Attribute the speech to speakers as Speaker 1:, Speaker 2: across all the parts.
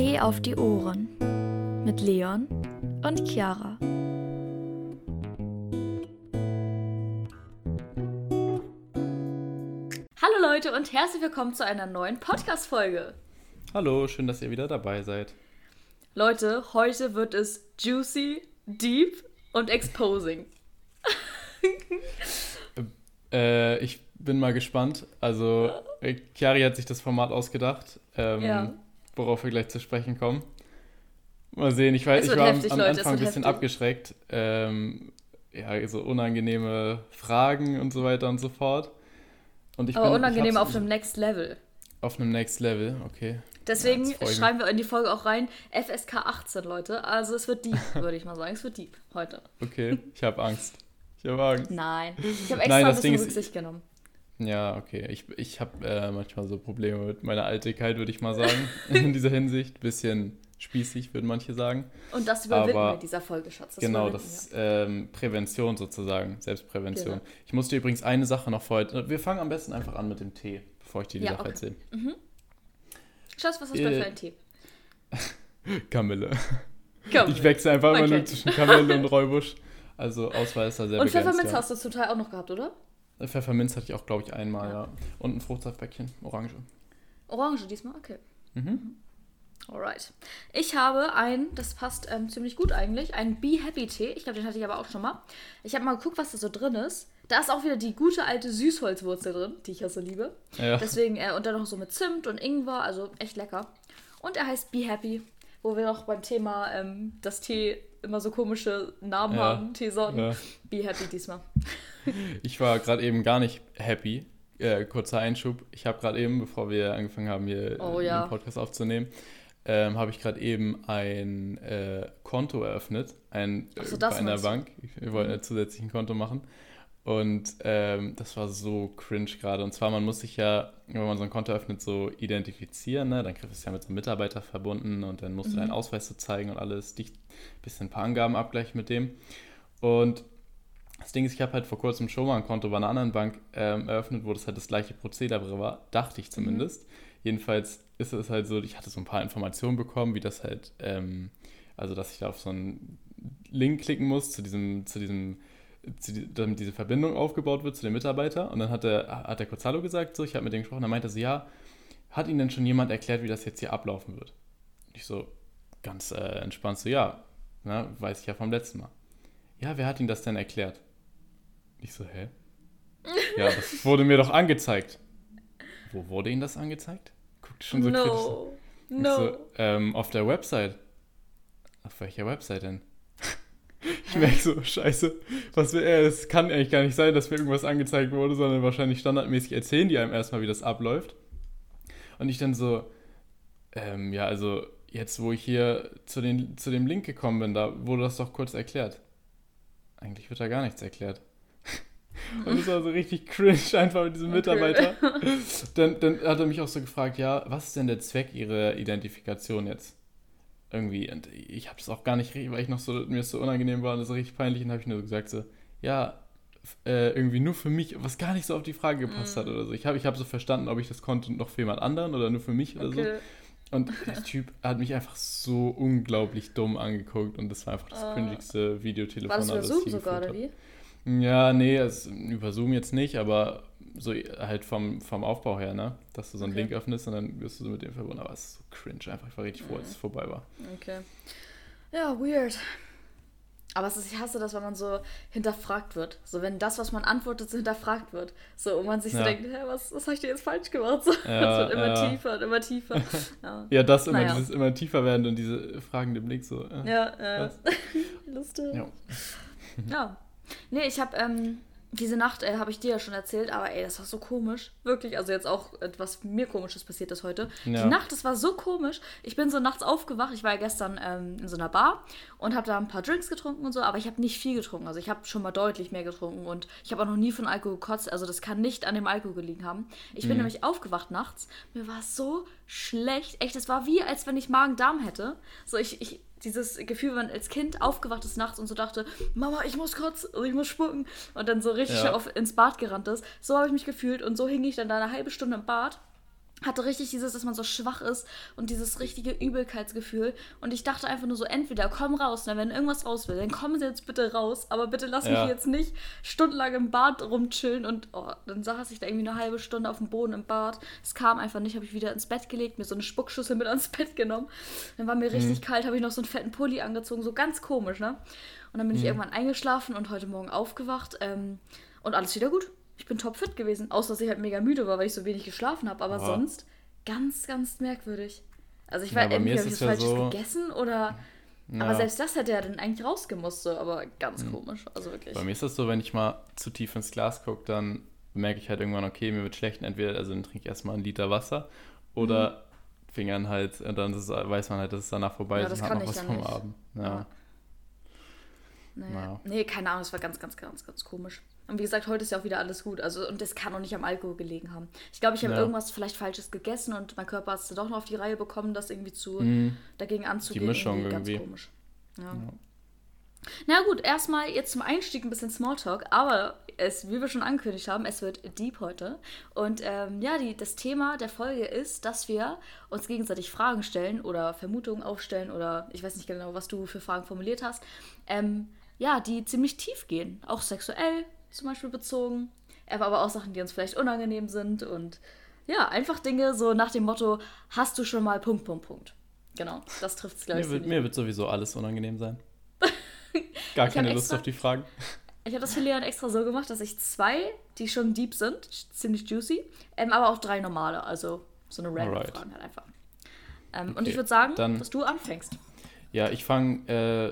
Speaker 1: Tee auf die Ohren mit Leon und Chiara.
Speaker 2: Hallo Leute und herzlich willkommen zu einer neuen Podcast-Folge.
Speaker 3: Hallo, schön, dass ihr wieder dabei seid.
Speaker 2: Leute, heute wird es juicy, deep und exposing.
Speaker 3: Äh, ich bin mal gespannt. Also, äh, Chiari hat sich das Format ausgedacht, ähm,
Speaker 2: Ja.
Speaker 3: Worauf wir gleich zu sprechen kommen. Mal sehen, ich weiß, ich war am-
Speaker 2: heftig,
Speaker 3: am
Speaker 2: es
Speaker 3: Anfang ein bisschen
Speaker 2: heftig.
Speaker 3: abgeschreckt. Ähm, ja, so unangenehme Fragen und so weiter und so fort. Und ich
Speaker 2: Aber
Speaker 3: bin,
Speaker 2: unangenehm
Speaker 3: ich
Speaker 2: auf einem Next Level.
Speaker 3: auf einem Next Level, okay.
Speaker 2: Deswegen
Speaker 3: Ja,
Speaker 2: schreiben wir in die Folge auch rein FSK 18, Leute. Also es wird deep, würde ich mal sagen. Es wird deep heute.
Speaker 3: Okay, ich habe Angst. Ich habe Angst.
Speaker 2: Nein. Ich habe extra
Speaker 3: Nein,
Speaker 2: ein
Speaker 3: das Ding
Speaker 2: bisschen
Speaker 3: ist-
Speaker 2: Rücksicht genommen.
Speaker 3: Ja, okay. Ich, ich habe äh, manchmal so Probleme mit meiner Altigkeit, würde ich mal sagen. in dieser Hinsicht. Bisschen spießig, würden manche sagen.
Speaker 2: Und das überwinden
Speaker 3: Aber-
Speaker 2: wir in dieser Folge, Schatz. Das
Speaker 3: genau, das ist ähm, Prävention sozusagen, Selbstprävention.
Speaker 2: Genau.
Speaker 3: Ich musste übrigens eine Sache noch vorher. Wir fangen am besten einfach an mit dem Tee, bevor ich dir die
Speaker 2: Ja,
Speaker 3: Sache
Speaker 2: okay.
Speaker 3: erzähle.
Speaker 2: wir. Schatz, was ist bei
Speaker 3: Äh,
Speaker 2: für ein Tee?
Speaker 3: Kamille.
Speaker 2: Komm.
Speaker 3: Ich wechsle einfach immer
Speaker 2: Okay.
Speaker 3: nur zwischen Kamille und Räubusch. Also Auswahl ist da sehr
Speaker 2: Und. Pfefferminz hast du Teil auch noch gehabt, oder?
Speaker 3: Pfefferminz hatte ich auch, glaube ich, einmal,
Speaker 2: Ja.
Speaker 3: ja. Und ein Fruchtsaftbäckchen, Orange.
Speaker 2: Orange diesmal, okay.
Speaker 3: Mhm.
Speaker 2: Alright. Ich habe einen, das passt ähm, ziemlich gut eigentlich, einen Be Happy Tee. Ich glaube, den hatte ich aber auch schon mal. Ich habe mal geguckt, was da so drin ist. Da ist auch wieder die gute alte Süßholzwurzel drin, die ich ja so liebe.
Speaker 3: Ja.
Speaker 2: Deswegen, äh, und dann noch so mit Zimt und Ingwer, also echt lecker. Und er heißt Be Happy, wo wir noch beim Thema, ähm, dass Tee immer so komische Namen
Speaker 3: Ja.
Speaker 2: haben, Teesorten.
Speaker 3: Ja.
Speaker 2: Be Happy diesmal.
Speaker 3: Ich war gerade eben gar nicht happy. Äh, kurzer Einschub. Ich habe gerade eben, bevor wir angefangen haben, hier
Speaker 2: Oh,
Speaker 3: äh,
Speaker 2: ja.
Speaker 3: den Podcast aufzunehmen, ähm, habe ich gerade eben ein äh, Konto eröffnet. Ein,
Speaker 2: so,
Speaker 3: äh,
Speaker 2: das
Speaker 3: bei einer
Speaker 2: du.
Speaker 3: Bank. Wir wollten ein zusätzlich Konto machen. Und ähm, das war so cringe gerade. Und zwar, man muss sich ja, wenn man so ein Konto öffnet, so identifizieren. Ne? Dann kriegst du es ja mit so einem Mitarbeiter verbunden und dann musst du
Speaker 2: Mhm.
Speaker 3: deinen Ausweis so zeigen und alles. Dich ein bisschen ein paar Angaben abgleichen mit dem. Und das Ding ist, ich habe halt vor kurzem schon mal ein Konto bei einer anderen Bank ähm, eröffnet, wo das halt das gleiche Prozedere war, dachte ich zumindest. Jedenfalls ist es halt so, ich hatte so ein paar Informationen bekommen, wie das halt, ähm, also dass ich da auf so einen Link klicken muss zu diesem, zu diesem, zu damit diese Verbindung aufgebaut wird zu dem Mitarbeiter. Und dann hat der, hat der kurz Hallo gesagt, so, ich habe mit dem gesprochen, dann meinte sie, ja, hat Ihnen denn schon jemand erklärt, wie das jetzt hier ablaufen wird? Ich so, ganz äh, entspannt so, ja, na, weiß ich ja vom letzten Mal. Ja, wer hat Ihnen das denn erklärt? Ich so, hä? Ja, das wurde mir doch angezeigt. Wo wurde Ihnen das angezeigt? Guckt schon so kritisch.
Speaker 2: no.
Speaker 3: Ich
Speaker 2: No.
Speaker 3: So, ähm, auf der Website. Auf welcher Website denn? Ich merke so, scheiße, was will er? Es kann eigentlich gar nicht sein, dass mir irgendwas angezeigt wurde, sondern wahrscheinlich standardmäßig erzählen die einem erstmal, wie das abläuft. Und ich dann so, ähm, ja, also jetzt, wo ich hier zu, den, zu dem Link gekommen bin, da wurde das doch kurz erklärt. Eigentlich wird da gar nichts erklärt. Und das war so richtig cringe einfach mit diesem
Speaker 2: Okay.
Speaker 3: Mitarbeiter. Dann, dann hat er mich auch so gefragt, ja, was ist denn der Zweck Ihrer Identifikation jetzt? Irgendwie, und ich habe das auch gar nicht, richtig- weil ich noch so, mir so unangenehm war und das so richtig peinlich, und habe ich nur so gesagt so, ja, äh, irgendwie nur für mich, was gar nicht so auf die Frage gepasst
Speaker 2: Mm.
Speaker 3: hat oder so. Ich habe ich hab so verstanden, ob ich das konnte noch für jemand anderen oder nur für mich oder so.
Speaker 2: Okay.
Speaker 3: Und der Typ hat mich einfach so unglaublich dumm angeguckt und das war einfach das
Speaker 2: Ah.
Speaker 3: cringigste
Speaker 2: War
Speaker 3: Videotelefonat,
Speaker 2: das
Speaker 3: das ich je
Speaker 2: sogar, oder wie?
Speaker 3: Ja, nee, es, über Zoom jetzt nicht, aber so halt vom, vom Aufbau her, ne? Dass du so einen
Speaker 2: Okay.
Speaker 3: Link öffnest und dann wirst du so mit dem verbunden. Aber es ist so cringe einfach. Ich war richtig froh, als es vorbei war.
Speaker 2: Okay. Ja, weird. Aber es ist, ich hasse das, wenn man so hinterfragt wird. So, wenn das, was man antwortet, so hinterfragt wird. So, und man sich so
Speaker 3: Ja.
Speaker 2: denkt, hä, was, was habe ich dir jetzt falsch gemacht? So,
Speaker 3: Ja,
Speaker 2: das wird immer
Speaker 3: ja.
Speaker 2: tiefer und immer tiefer. Ja,
Speaker 3: Ja, das immer,
Speaker 2: Naja.
Speaker 3: dieses immer tiefer werden und diese fragende Blick so. äh.
Speaker 2: ja, ja.
Speaker 3: Was?
Speaker 2: Lustig.
Speaker 3: Ja.
Speaker 2: Ja. Nee, ich habe ähm, diese Nacht, äh, habe ich dir ja schon erzählt, aber ey, das war so komisch. Wirklich, also jetzt auch etwas mir komisches passiert ist heute.
Speaker 3: Ja.
Speaker 2: Die Nacht, das war so komisch. Ich bin so nachts aufgewacht. Ich war ja gestern ähm, in so einer Bar und habe da ein paar Drinks getrunken und so, aber ich habe nicht viel getrunken. Also ich habe schon mal deutlich mehr getrunken und ich habe auch noch nie von Alkohol gekotzt. Also das kann nicht an dem Alkohol gelegen haben. Ich bin nämlich aufgewacht nachts. Mir war so schlecht. Echt, das war wie, als wenn ich Magen-Darm hätte. So, ich, ich, dieses Gefühl, wenn man als Kind aufgewacht ist nachts und so dachte, Mama, ich muss kotzen und ich muss spucken und dann so richtig
Speaker 3: Ja.
Speaker 2: auf, ins Bad gerannt ist. So habe ich mich gefühlt und so hing ich dann da eine halbe Stunde im Bad hatte richtig dieses, dass man so schwach ist und dieses richtige Übelkeitsgefühl. Und ich dachte einfach nur so, entweder komm raus, ne, wenn irgendwas raus will, dann kommen sie jetzt bitte raus. Aber bitte lass
Speaker 3: Ja.
Speaker 2: mich jetzt nicht stundenlang im Bad rumchillen. Und oh, dann saß ich da irgendwie eine halbe Stunde auf dem Boden im Bad. Es kam einfach nicht, habe ich wieder ins Bett gelegt, mir so eine Spuckschüssel mit ans Bett genommen. Dann war mir richtig kalt, habe ich noch so einen fetten Pulli angezogen, so ganz komisch, ne? Und dann bin ich irgendwann eingeschlafen und heute Morgen aufgewacht ähm, und alles wieder gut. Ich bin topfit gewesen, außer dass ich halt mega müde war, weil ich so wenig geschlafen habe. Aber
Speaker 3: Ja.
Speaker 2: sonst ganz, ganz merkwürdig. Also ich
Speaker 3: Ja,
Speaker 2: war entweder
Speaker 3: ist
Speaker 2: habe ich was
Speaker 3: ja
Speaker 2: Falsches
Speaker 3: so-
Speaker 2: gegessen oder.
Speaker 3: Ja.
Speaker 2: Aber selbst das hätte ja dann eigentlich rausgemusst, so, aber ganz komisch. Also wirklich.
Speaker 3: Bei mir ist das so, wenn ich mal zu tief ins Glas gucke, dann merke ich halt irgendwann, okay, mir wird schlecht. Entweder, also dann trinke ich erstmal einen Liter Wasser oder Fingern halt, und dann ist, weiß man halt, dass es danach vorbei
Speaker 2: Ja,
Speaker 3: ist und hat noch was vom
Speaker 2: nicht.
Speaker 3: Abend. Ja.
Speaker 2: Ja. Nee,
Speaker 3: Ja.
Speaker 2: nee, keine Ahnung, es war ganz, ganz, ganz, ganz komisch. Und wie gesagt, heute ist ja auch wieder alles gut. Also, und das kann auch nicht am Alkohol gelegen haben. Ich glaube, ich habe
Speaker 3: Ja.
Speaker 2: irgendwas vielleicht Falsches gegessen und mein Körper hat es doch noch auf die Reihe bekommen, das irgendwie zu
Speaker 3: Mhm.
Speaker 2: dagegen anzugehen.
Speaker 3: Mischung
Speaker 2: Ganz
Speaker 3: irgendwie.
Speaker 2: komisch. Ja. Na gut, erstmal jetzt zum Einstieg ein bisschen Smalltalk, aber es, wie wir schon angekündigt haben, es wird deep heute. Und ähm, ja, die, das Thema der Folge ist, dass wir uns gegenseitig Fragen stellen oder Vermutungen aufstellen oder ich weiß nicht genau, was du für Fragen formuliert hast. Ähm, ja, die ziemlich tief gehen, auch sexuell zum Beispiel bezogen, aber aber auch Sachen, die uns vielleicht unangenehm sind und ja, einfach Dinge so nach dem Motto, hast du schon mal Punkt, Punkt, Punkt. Genau, das trifft es, glaube ich.
Speaker 3: Mir, wird, mir wird sowieso alles unangenehm sein. Gar keine Lust
Speaker 2: extra-
Speaker 3: auf die Fragen.
Speaker 2: Ich habe das für Leon extra so gemacht, dass ich zwei, die schon deep sind, ziemlich juicy, ähm, aber auch drei normale, also so eine random
Speaker 3: Alright.
Speaker 2: Fragen halt einfach. Ähm, und
Speaker 3: Okay,
Speaker 2: ich würde sagen,
Speaker 3: dann-
Speaker 2: dass du anfängst.
Speaker 3: Ja, ich fange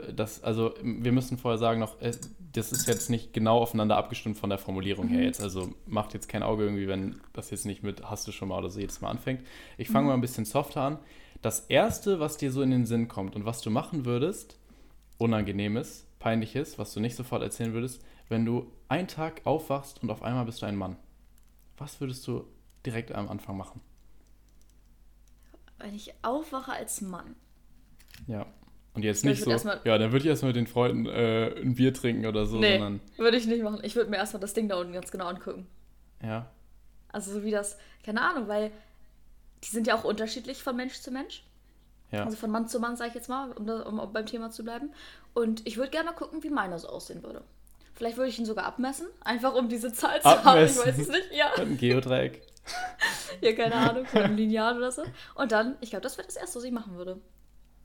Speaker 3: äh, das, also wir müssen vorher sagen noch, äh, das ist jetzt nicht genau aufeinander abgestimmt von der Formulierung
Speaker 2: Mhm.
Speaker 3: her jetzt. Also macht jetzt kein Auge irgendwie, wenn das jetzt nicht mit hast du schon mal oder so jedes Mal anfängt. Ich fange
Speaker 2: Mhm.
Speaker 3: mal ein bisschen softer an. Das erste, was dir so in den Sinn kommt und was du machen würdest, unangenehmes, peinliches, was du nicht sofort erzählen würdest, wenn du einen Tag aufwachst und auf einmal bist du ein Mann. Was würdest du direkt am Anfang machen?
Speaker 2: Wenn ich aufwache als Mann.
Speaker 3: Ja. Und jetzt nicht so, ja, dann würde ich erstmal mit den Freunden äh, ein Bier trinken oder so,
Speaker 2: nee, würde ich nicht machen. Ich würde mir erstmal das Ding da unten ganz genau angucken.
Speaker 3: ja,
Speaker 2: Also so wie das, keine Ahnung, weil die sind ja auch unterschiedlich von Mensch zu Mensch.
Speaker 3: ja.
Speaker 2: Also von Mann zu Mann, sage ich jetzt mal, um, da, um beim Thema zu bleiben. Und ich würde gerne mal gucken, wie meiner so aussehen würde. Vielleicht würde ich ihn sogar abmessen, einfach um diese Zahl zu haben. Ich
Speaker 3: Abmessen?
Speaker 2: weiß es nicht. Ja,
Speaker 3: Ein Geodreieck.
Speaker 2: ja keine Ahnung, mit einem Lineal oder so. Und dann, ich glaube, das wäre das Erste, was ich machen würde.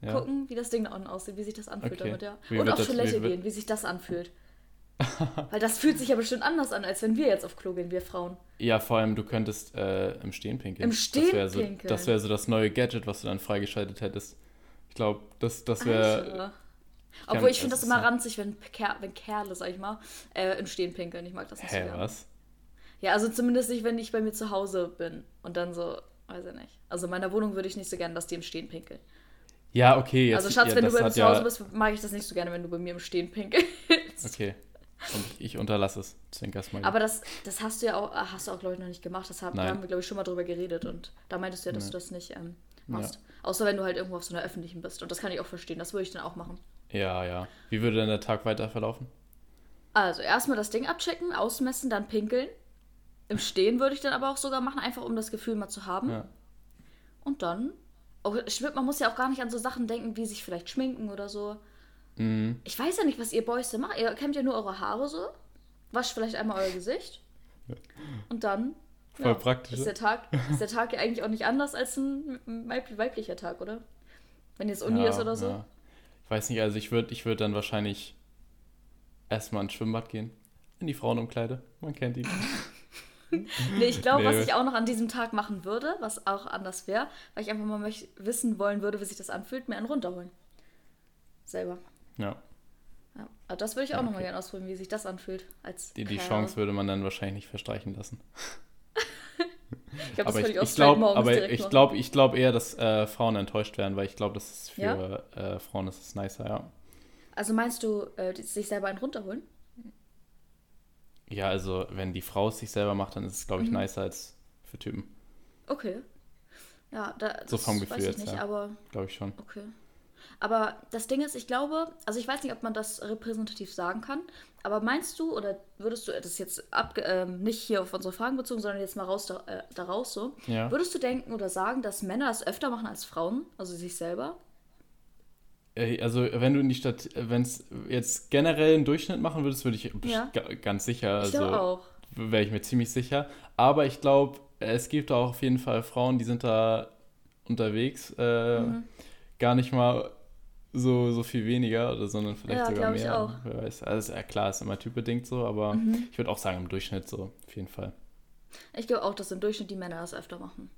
Speaker 3: Ja.
Speaker 2: Gucken, wie das Ding da unten aussieht, wie sich das anfühlt
Speaker 3: Okay.
Speaker 2: damit, ja.
Speaker 3: Wie
Speaker 2: Und auf
Speaker 3: das-
Speaker 2: Toilette
Speaker 3: wie
Speaker 2: gehen, wie sich das anfühlt. Weil das fühlt sich ja bestimmt anders an, als wenn wir jetzt auf Klo gehen, wir Frauen.
Speaker 3: Ja, vor allem, du könntest äh, im Stehen pinkeln.
Speaker 2: Im Stehen
Speaker 3: das wär so,
Speaker 2: pinkeln.
Speaker 3: Das wäre so das neue Gadget, was du dann freigeschaltet hättest. Ich glaube, das, das wäre.
Speaker 2: Obwohl ich finde
Speaker 3: das
Speaker 2: immer ranzig, wenn, Ker wenn Kerle, sag ich mal, äh, im Stehen pinkeln. Ich mag das nicht so
Speaker 3: Hä,
Speaker 2: gerne.
Speaker 3: was?
Speaker 2: Ja, also zumindest nicht, wenn ich bei mir zu Hause bin und dann so, weiß ich nicht. Also in meiner Wohnung würde ich nicht so gerne, dass die im Stehen pinkeln.
Speaker 3: Ja, okay. Jetzt,
Speaker 2: also Schatz,
Speaker 3: ja,
Speaker 2: wenn du bei mir zu Hause bist, mag ich das nicht so gerne, wenn du bei mir im Stehen pinkelst.
Speaker 3: Okay. Und ich, unterlasse es. Zwinker mal.
Speaker 2: Aber das, das hast du ja auch, ah, hast du auch, glaube ich, noch nicht gemacht. Das haben, da
Speaker 3: Nein.
Speaker 2: haben wir, glaube ich, schon mal drüber geredet und da meintest du ja, dass
Speaker 3: Nee.
Speaker 2: du das nicht ähm, machst. Außer wenn du halt irgendwo auf so einer öffentlichen bist. Und das kann ich auch verstehen. Das würde ich dann auch machen.
Speaker 3: ja, ja. Wie würde denn der Tag weiter verlaufen?
Speaker 2: Also erstmal das Ding abchecken, ausmessen, dann pinkeln. Im Stehen würde ich dann aber auch sogar machen, einfach um das Gefühl mal zu haben.
Speaker 3: Ja.
Speaker 2: Und dann, auch, ich find, man muss ja auch gar nicht an so Sachen denken, wie sich vielleicht schminken oder so.
Speaker 3: Mhm.
Speaker 2: Ich weiß ja nicht, was ihr Boys denn macht. Ihr kämmt ja nur eure Haare so, wascht vielleicht einmal euer Gesicht und dann
Speaker 3: Voll praktisch.
Speaker 2: ist der Tag ist der Tag ja eigentlich auch nicht anders als ein weib- weiblicher Tag, oder? Wenn jetzt Uni
Speaker 3: Ja,
Speaker 2: ist oder so.
Speaker 3: ja. Ich weiß nicht, also ich würde ich würd dann wahrscheinlich erstmal ins Schwimmbad gehen. In die Frauenumkleide. Man kennt die.
Speaker 2: Nee, ich glaube,
Speaker 3: Nee.
Speaker 2: was ich auch noch an diesem Tag machen würde, was auch anders wäre, weil ich einfach mal möcht- wissen wollen würde, wie sich das anfühlt, mir einen runterholen. Selber.
Speaker 3: Ja.
Speaker 2: Ja. Aber das würde ich auch
Speaker 3: Ja,
Speaker 2: noch mal
Speaker 3: okay.
Speaker 2: gerne ausprobieren, wie sich das anfühlt. Als
Speaker 3: Die, die. Chance würde man dann wahrscheinlich nicht verstreichen lassen.
Speaker 2: Ich glaube, das
Speaker 3: aber
Speaker 2: würde
Speaker 3: ich,
Speaker 2: ich auch
Speaker 3: ich glaube
Speaker 2: morgens
Speaker 3: aber ich
Speaker 2: machen.
Speaker 3: glaub, ich glaub eher, dass äh, Frauen enttäuscht werden, weil ich glaube, das ist für
Speaker 2: Ja?
Speaker 3: äh, Frauen ist es nicer, ja.
Speaker 2: Also meinst du, äh, sich selber einen runterholen?
Speaker 3: Ja, also wenn die Frau es sich selber macht, dann ist es, glaube ich,
Speaker 2: Mhm.
Speaker 3: nicer als für Typen.
Speaker 2: Okay. Ja, da, das
Speaker 3: So vom
Speaker 2: weiß
Speaker 3: Gefühl
Speaker 2: ich
Speaker 3: jetzt,
Speaker 2: nicht,
Speaker 3: ja.
Speaker 2: aber
Speaker 3: Glaube ich schon.
Speaker 2: okay. Aber das Ding ist, ich glaube, also ich weiß nicht, ob man das repräsentativ sagen kann, aber meinst du, oder würdest du, das ist jetzt ab, ähm, nicht hier auf unsere Fragen bezogen, sondern jetzt mal raus da, äh, daraus so,
Speaker 3: Ja.
Speaker 2: würdest du denken oder sagen, dass Männer das öfter machen als Frauen, also sich selber?
Speaker 3: Äh, Also, wenn du in die Stadt, wenn es jetzt generell einen Durchschnitt machen würdest, würde ich
Speaker 2: Ja.
Speaker 3: ga- ganz sicher,
Speaker 2: Ich
Speaker 3: also wäre ich mir ziemlich sicher. Aber ich glaube, es gibt auch auf jeden Fall Frauen, die sind da unterwegs, äh,
Speaker 2: Mhm.
Speaker 3: gar nicht mal so, so viel weniger oder sondern vielleicht
Speaker 2: Ja,
Speaker 3: sogar
Speaker 2: glaub ich
Speaker 3: mehr.
Speaker 2: auch.
Speaker 3: Wer weiß. Also ja, klar, ist immer typbedingt so, aber
Speaker 2: Mhm.
Speaker 3: ich würde auch sagen, im Durchschnitt so, auf jeden Fall.
Speaker 2: Ich glaube auch, dass im Durchschnitt die Männer das öfter machen.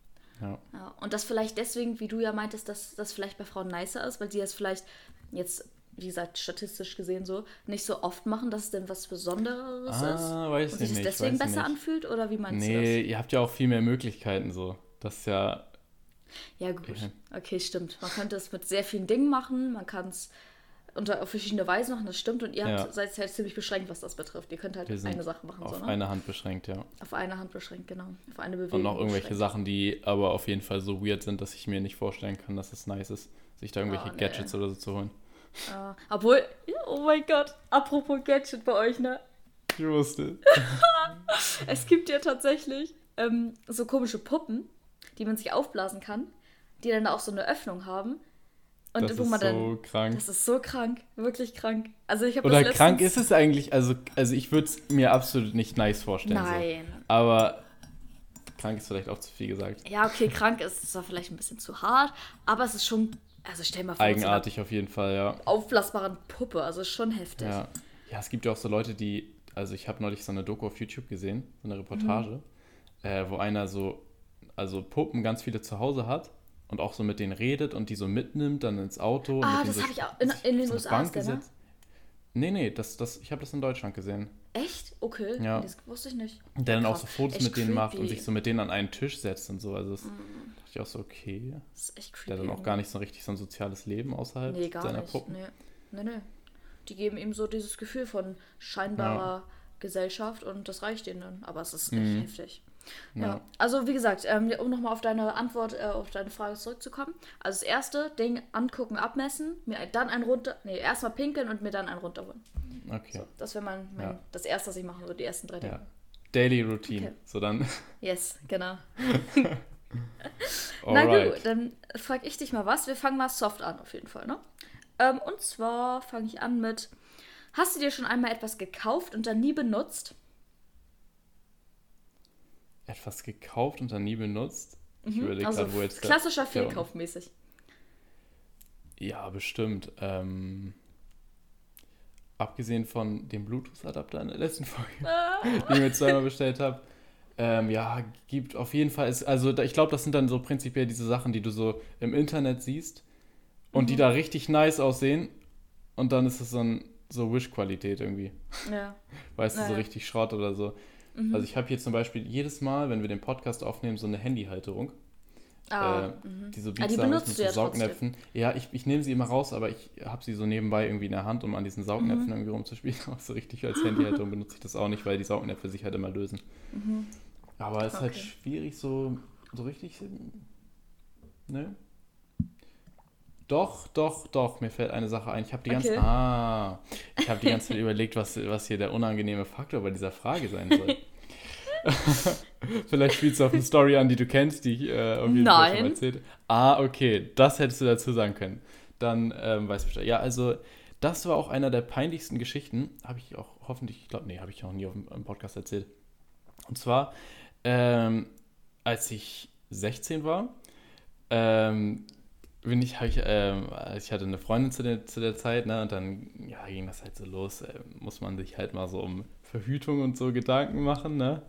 Speaker 3: Ja.
Speaker 2: Ja, und das vielleicht deswegen, wie du ja meintest, dass das vielleicht bei Frauen nicer ist, weil sie das vielleicht jetzt, wie gesagt, statistisch gesehen so, nicht so oft machen, dass es denn was Besonderes ist.
Speaker 3: Ah, weiß
Speaker 2: Und
Speaker 3: ich
Speaker 2: sich das
Speaker 3: nicht.
Speaker 2: deswegen
Speaker 3: weiß ich
Speaker 2: besser
Speaker 3: nicht.
Speaker 2: anfühlt? Oder wie meinst
Speaker 3: Nee, ihr habt ja auch viel mehr Möglichkeiten so. Das ist ja,
Speaker 2: du das? Ja, gut. Okay, stimmt. Man könnte es mit sehr vielen Dingen machen, man kann es unter auf verschiedene Weisen machen, das stimmt. Und ihr
Speaker 3: Ja.
Speaker 2: habt, seid halt ziemlich beschränkt, was das betrifft. Ihr könnt halt eine Sache machen,
Speaker 3: auf
Speaker 2: so, ne?
Speaker 3: eine Hand beschränkt, ja.
Speaker 2: Auf eine Hand beschränkt, genau. Auf eine Bewegung.
Speaker 3: Und noch irgendwelche
Speaker 2: beschränkt.
Speaker 3: Sachen, die aber auf jeden Fall so weird sind, dass ich mir nicht vorstellen kann, dass es nice ist, sich da irgendwelche
Speaker 2: Oh, nee.
Speaker 3: Gadgets oder so zu holen.
Speaker 2: Ja, obwohl, ja, oh mein Gott, apropos Gadget bei euch, ne?
Speaker 3: Ich wusste.
Speaker 2: Es gibt ja tatsächlich ähm, so komische Puppen, die man sich aufblasen kann, die dann auch so eine Öffnung haben. Und
Speaker 3: das ist so
Speaker 2: dann.
Speaker 3: krank.
Speaker 2: Das ist so krank, wirklich krank. Also ich habe
Speaker 3: Oder krank ist es eigentlich, also, also ich würde es mir absolut nicht nice vorstellen.
Speaker 2: Nein.
Speaker 3: So. Aber krank ist vielleicht auch zu viel gesagt.
Speaker 2: Ja, okay, krank ist zwar vielleicht ein bisschen zu hart, aber es ist schon. Also stell mal vor,
Speaker 3: Eigenartig auf jeden Fall, ja.
Speaker 2: aufblasbaren Puppe, also ist schon heftig.
Speaker 3: Ja, ja es gibt ja auch so Leute, die, also ich habe neulich so eine Doku auf YouTube gesehen, so eine Reportage,
Speaker 2: Mhm.
Speaker 3: äh, wo einer so, also Puppen ganz viele zu Hause hat und auch so mit denen redet und die so mitnimmt dann ins Auto.
Speaker 2: Ah, das
Speaker 3: so
Speaker 2: habe ich auch in- in den USA
Speaker 3: Bank
Speaker 2: ist der, ne?
Speaker 3: gesetzt. Nee, nee, das, das, ich habe das in Deutschland gesehen.
Speaker 2: Echt? Okay.
Speaker 3: Ja.
Speaker 2: Das wusste ich nicht.
Speaker 3: Und der dann auch
Speaker 2: Krass.
Speaker 3: so Fotos
Speaker 2: Echt
Speaker 3: mit denen macht und
Speaker 2: creepy.
Speaker 3: sich so mit denen an einen Tisch setzt und so. Also das dachte ich auch so, okay.
Speaker 2: Das ist echt creepy.
Speaker 3: Der dann auch gar nicht so richtig so ein soziales Leben außerhalb
Speaker 2: Nee, gar
Speaker 3: seiner
Speaker 2: nicht.
Speaker 3: Puppen.
Speaker 2: Nee. nee, nee. Die geben ihm so dieses Gefühl von scheinbarer Gesellschaft und das reicht ihnen dann. Aber es ist echt
Speaker 3: Mhm.
Speaker 2: heftig. Ja.
Speaker 3: Ja.
Speaker 2: also wie gesagt, ähm, um nochmal auf deine Antwort, äh, auf deine Frage zurückzukommen. Also das erste Ding angucken, abmessen, mir dann ein runter, nee, erstmal pinkeln und mir dann einen runterholen.
Speaker 3: Okay.
Speaker 2: So, das wäre mein, mein
Speaker 3: Ja.
Speaker 2: das erste, was ich machen würde, die ersten drei Dinge.
Speaker 3: Ja. Daily Routine.
Speaker 2: Okay.
Speaker 3: So dann.
Speaker 2: Yes, genau. Na gut, dann frage ich dich mal was. Wir fangen mal soft an, auf jeden Fall, ne? Ähm, und zwar fange ich an mit: Hast du dir schon einmal etwas gekauft und dann nie benutzt?
Speaker 3: Etwas gekauft und dann nie benutzt. Ich überlege
Speaker 2: also
Speaker 3: gerade, wo jetzt.
Speaker 2: klassischer
Speaker 3: der-
Speaker 2: Fehlkaufmäßig.
Speaker 3: Ja, bestimmt. Ähm, abgesehen von dem Bluetooth-Adapter in der letzten Folge,
Speaker 2: Ah.
Speaker 3: den ich mir zweimal bestellt habe. Ähm, ja, gibt auf jeden Fall. Ist, also ich glaube, das sind dann so prinzipiell diese Sachen, die du so im Internet siehst und
Speaker 2: Mhm.
Speaker 3: die da richtig nice aussehen. Und dann ist es so, ein, so Wish-Qualität irgendwie.
Speaker 2: Ja.
Speaker 3: Weißt du, so
Speaker 2: Naja.
Speaker 3: richtig Schrott oder so.
Speaker 2: Mhm.
Speaker 3: Also ich habe hier zum Beispiel jedes Mal, wenn wir den Podcast aufnehmen, so eine Handyhalterung.
Speaker 2: Ah,
Speaker 3: äh,
Speaker 2: mhm.
Speaker 3: die so
Speaker 2: Ah,
Speaker 3: Beats
Speaker 2: die
Speaker 3: haben
Speaker 2: benutzt
Speaker 3: mit
Speaker 2: du
Speaker 3: so
Speaker 2: ja trotzdem.
Speaker 3: Saugnäpfen. Ja, ich, ich nehme sie immer raus, aber ich habe sie so nebenbei irgendwie in der Hand, um an diesen Saugnäpfen
Speaker 2: Mhm.
Speaker 3: irgendwie rumzuspielen. Aber so richtig als Handyhalterung benutze ich das auch nicht, weil die Saugnäpfe sich halt immer lösen. Aber es ist halt
Speaker 2: Mhm. Okay.
Speaker 3: schwierig, so, so richtig. Ne? Doch, doch, doch, mir fällt eine Sache ein. Ich habe die ganze
Speaker 2: Okay.
Speaker 3: Ah, ich habe die ganze Zeit überlegt, was, was hier der unangenehme Faktor bei dieser Frage sein soll. Vielleicht spielst du auf eine Story an, die du kennst, die ich äh, schon
Speaker 2: Nein.
Speaker 3: mal erzählt Ah, okay, das hättest du dazu sagen können. Dann ähm, weißt du Bescheid. Ja, also das war auch einer der peinlichsten Geschichten. Habe ich auch hoffentlich, ich glaube, nee, habe ich auch nie auf dem, Podcast erzählt. Und zwar, ähm, als ich 16 war, ähm, bin ich, habe ich, ähm, ich hatte eine Freundin zu der, zu der Zeit, ne, und dann ja, ging das halt so los, äh, muss man sich halt mal so um Verhütung und so Gedanken machen, ne?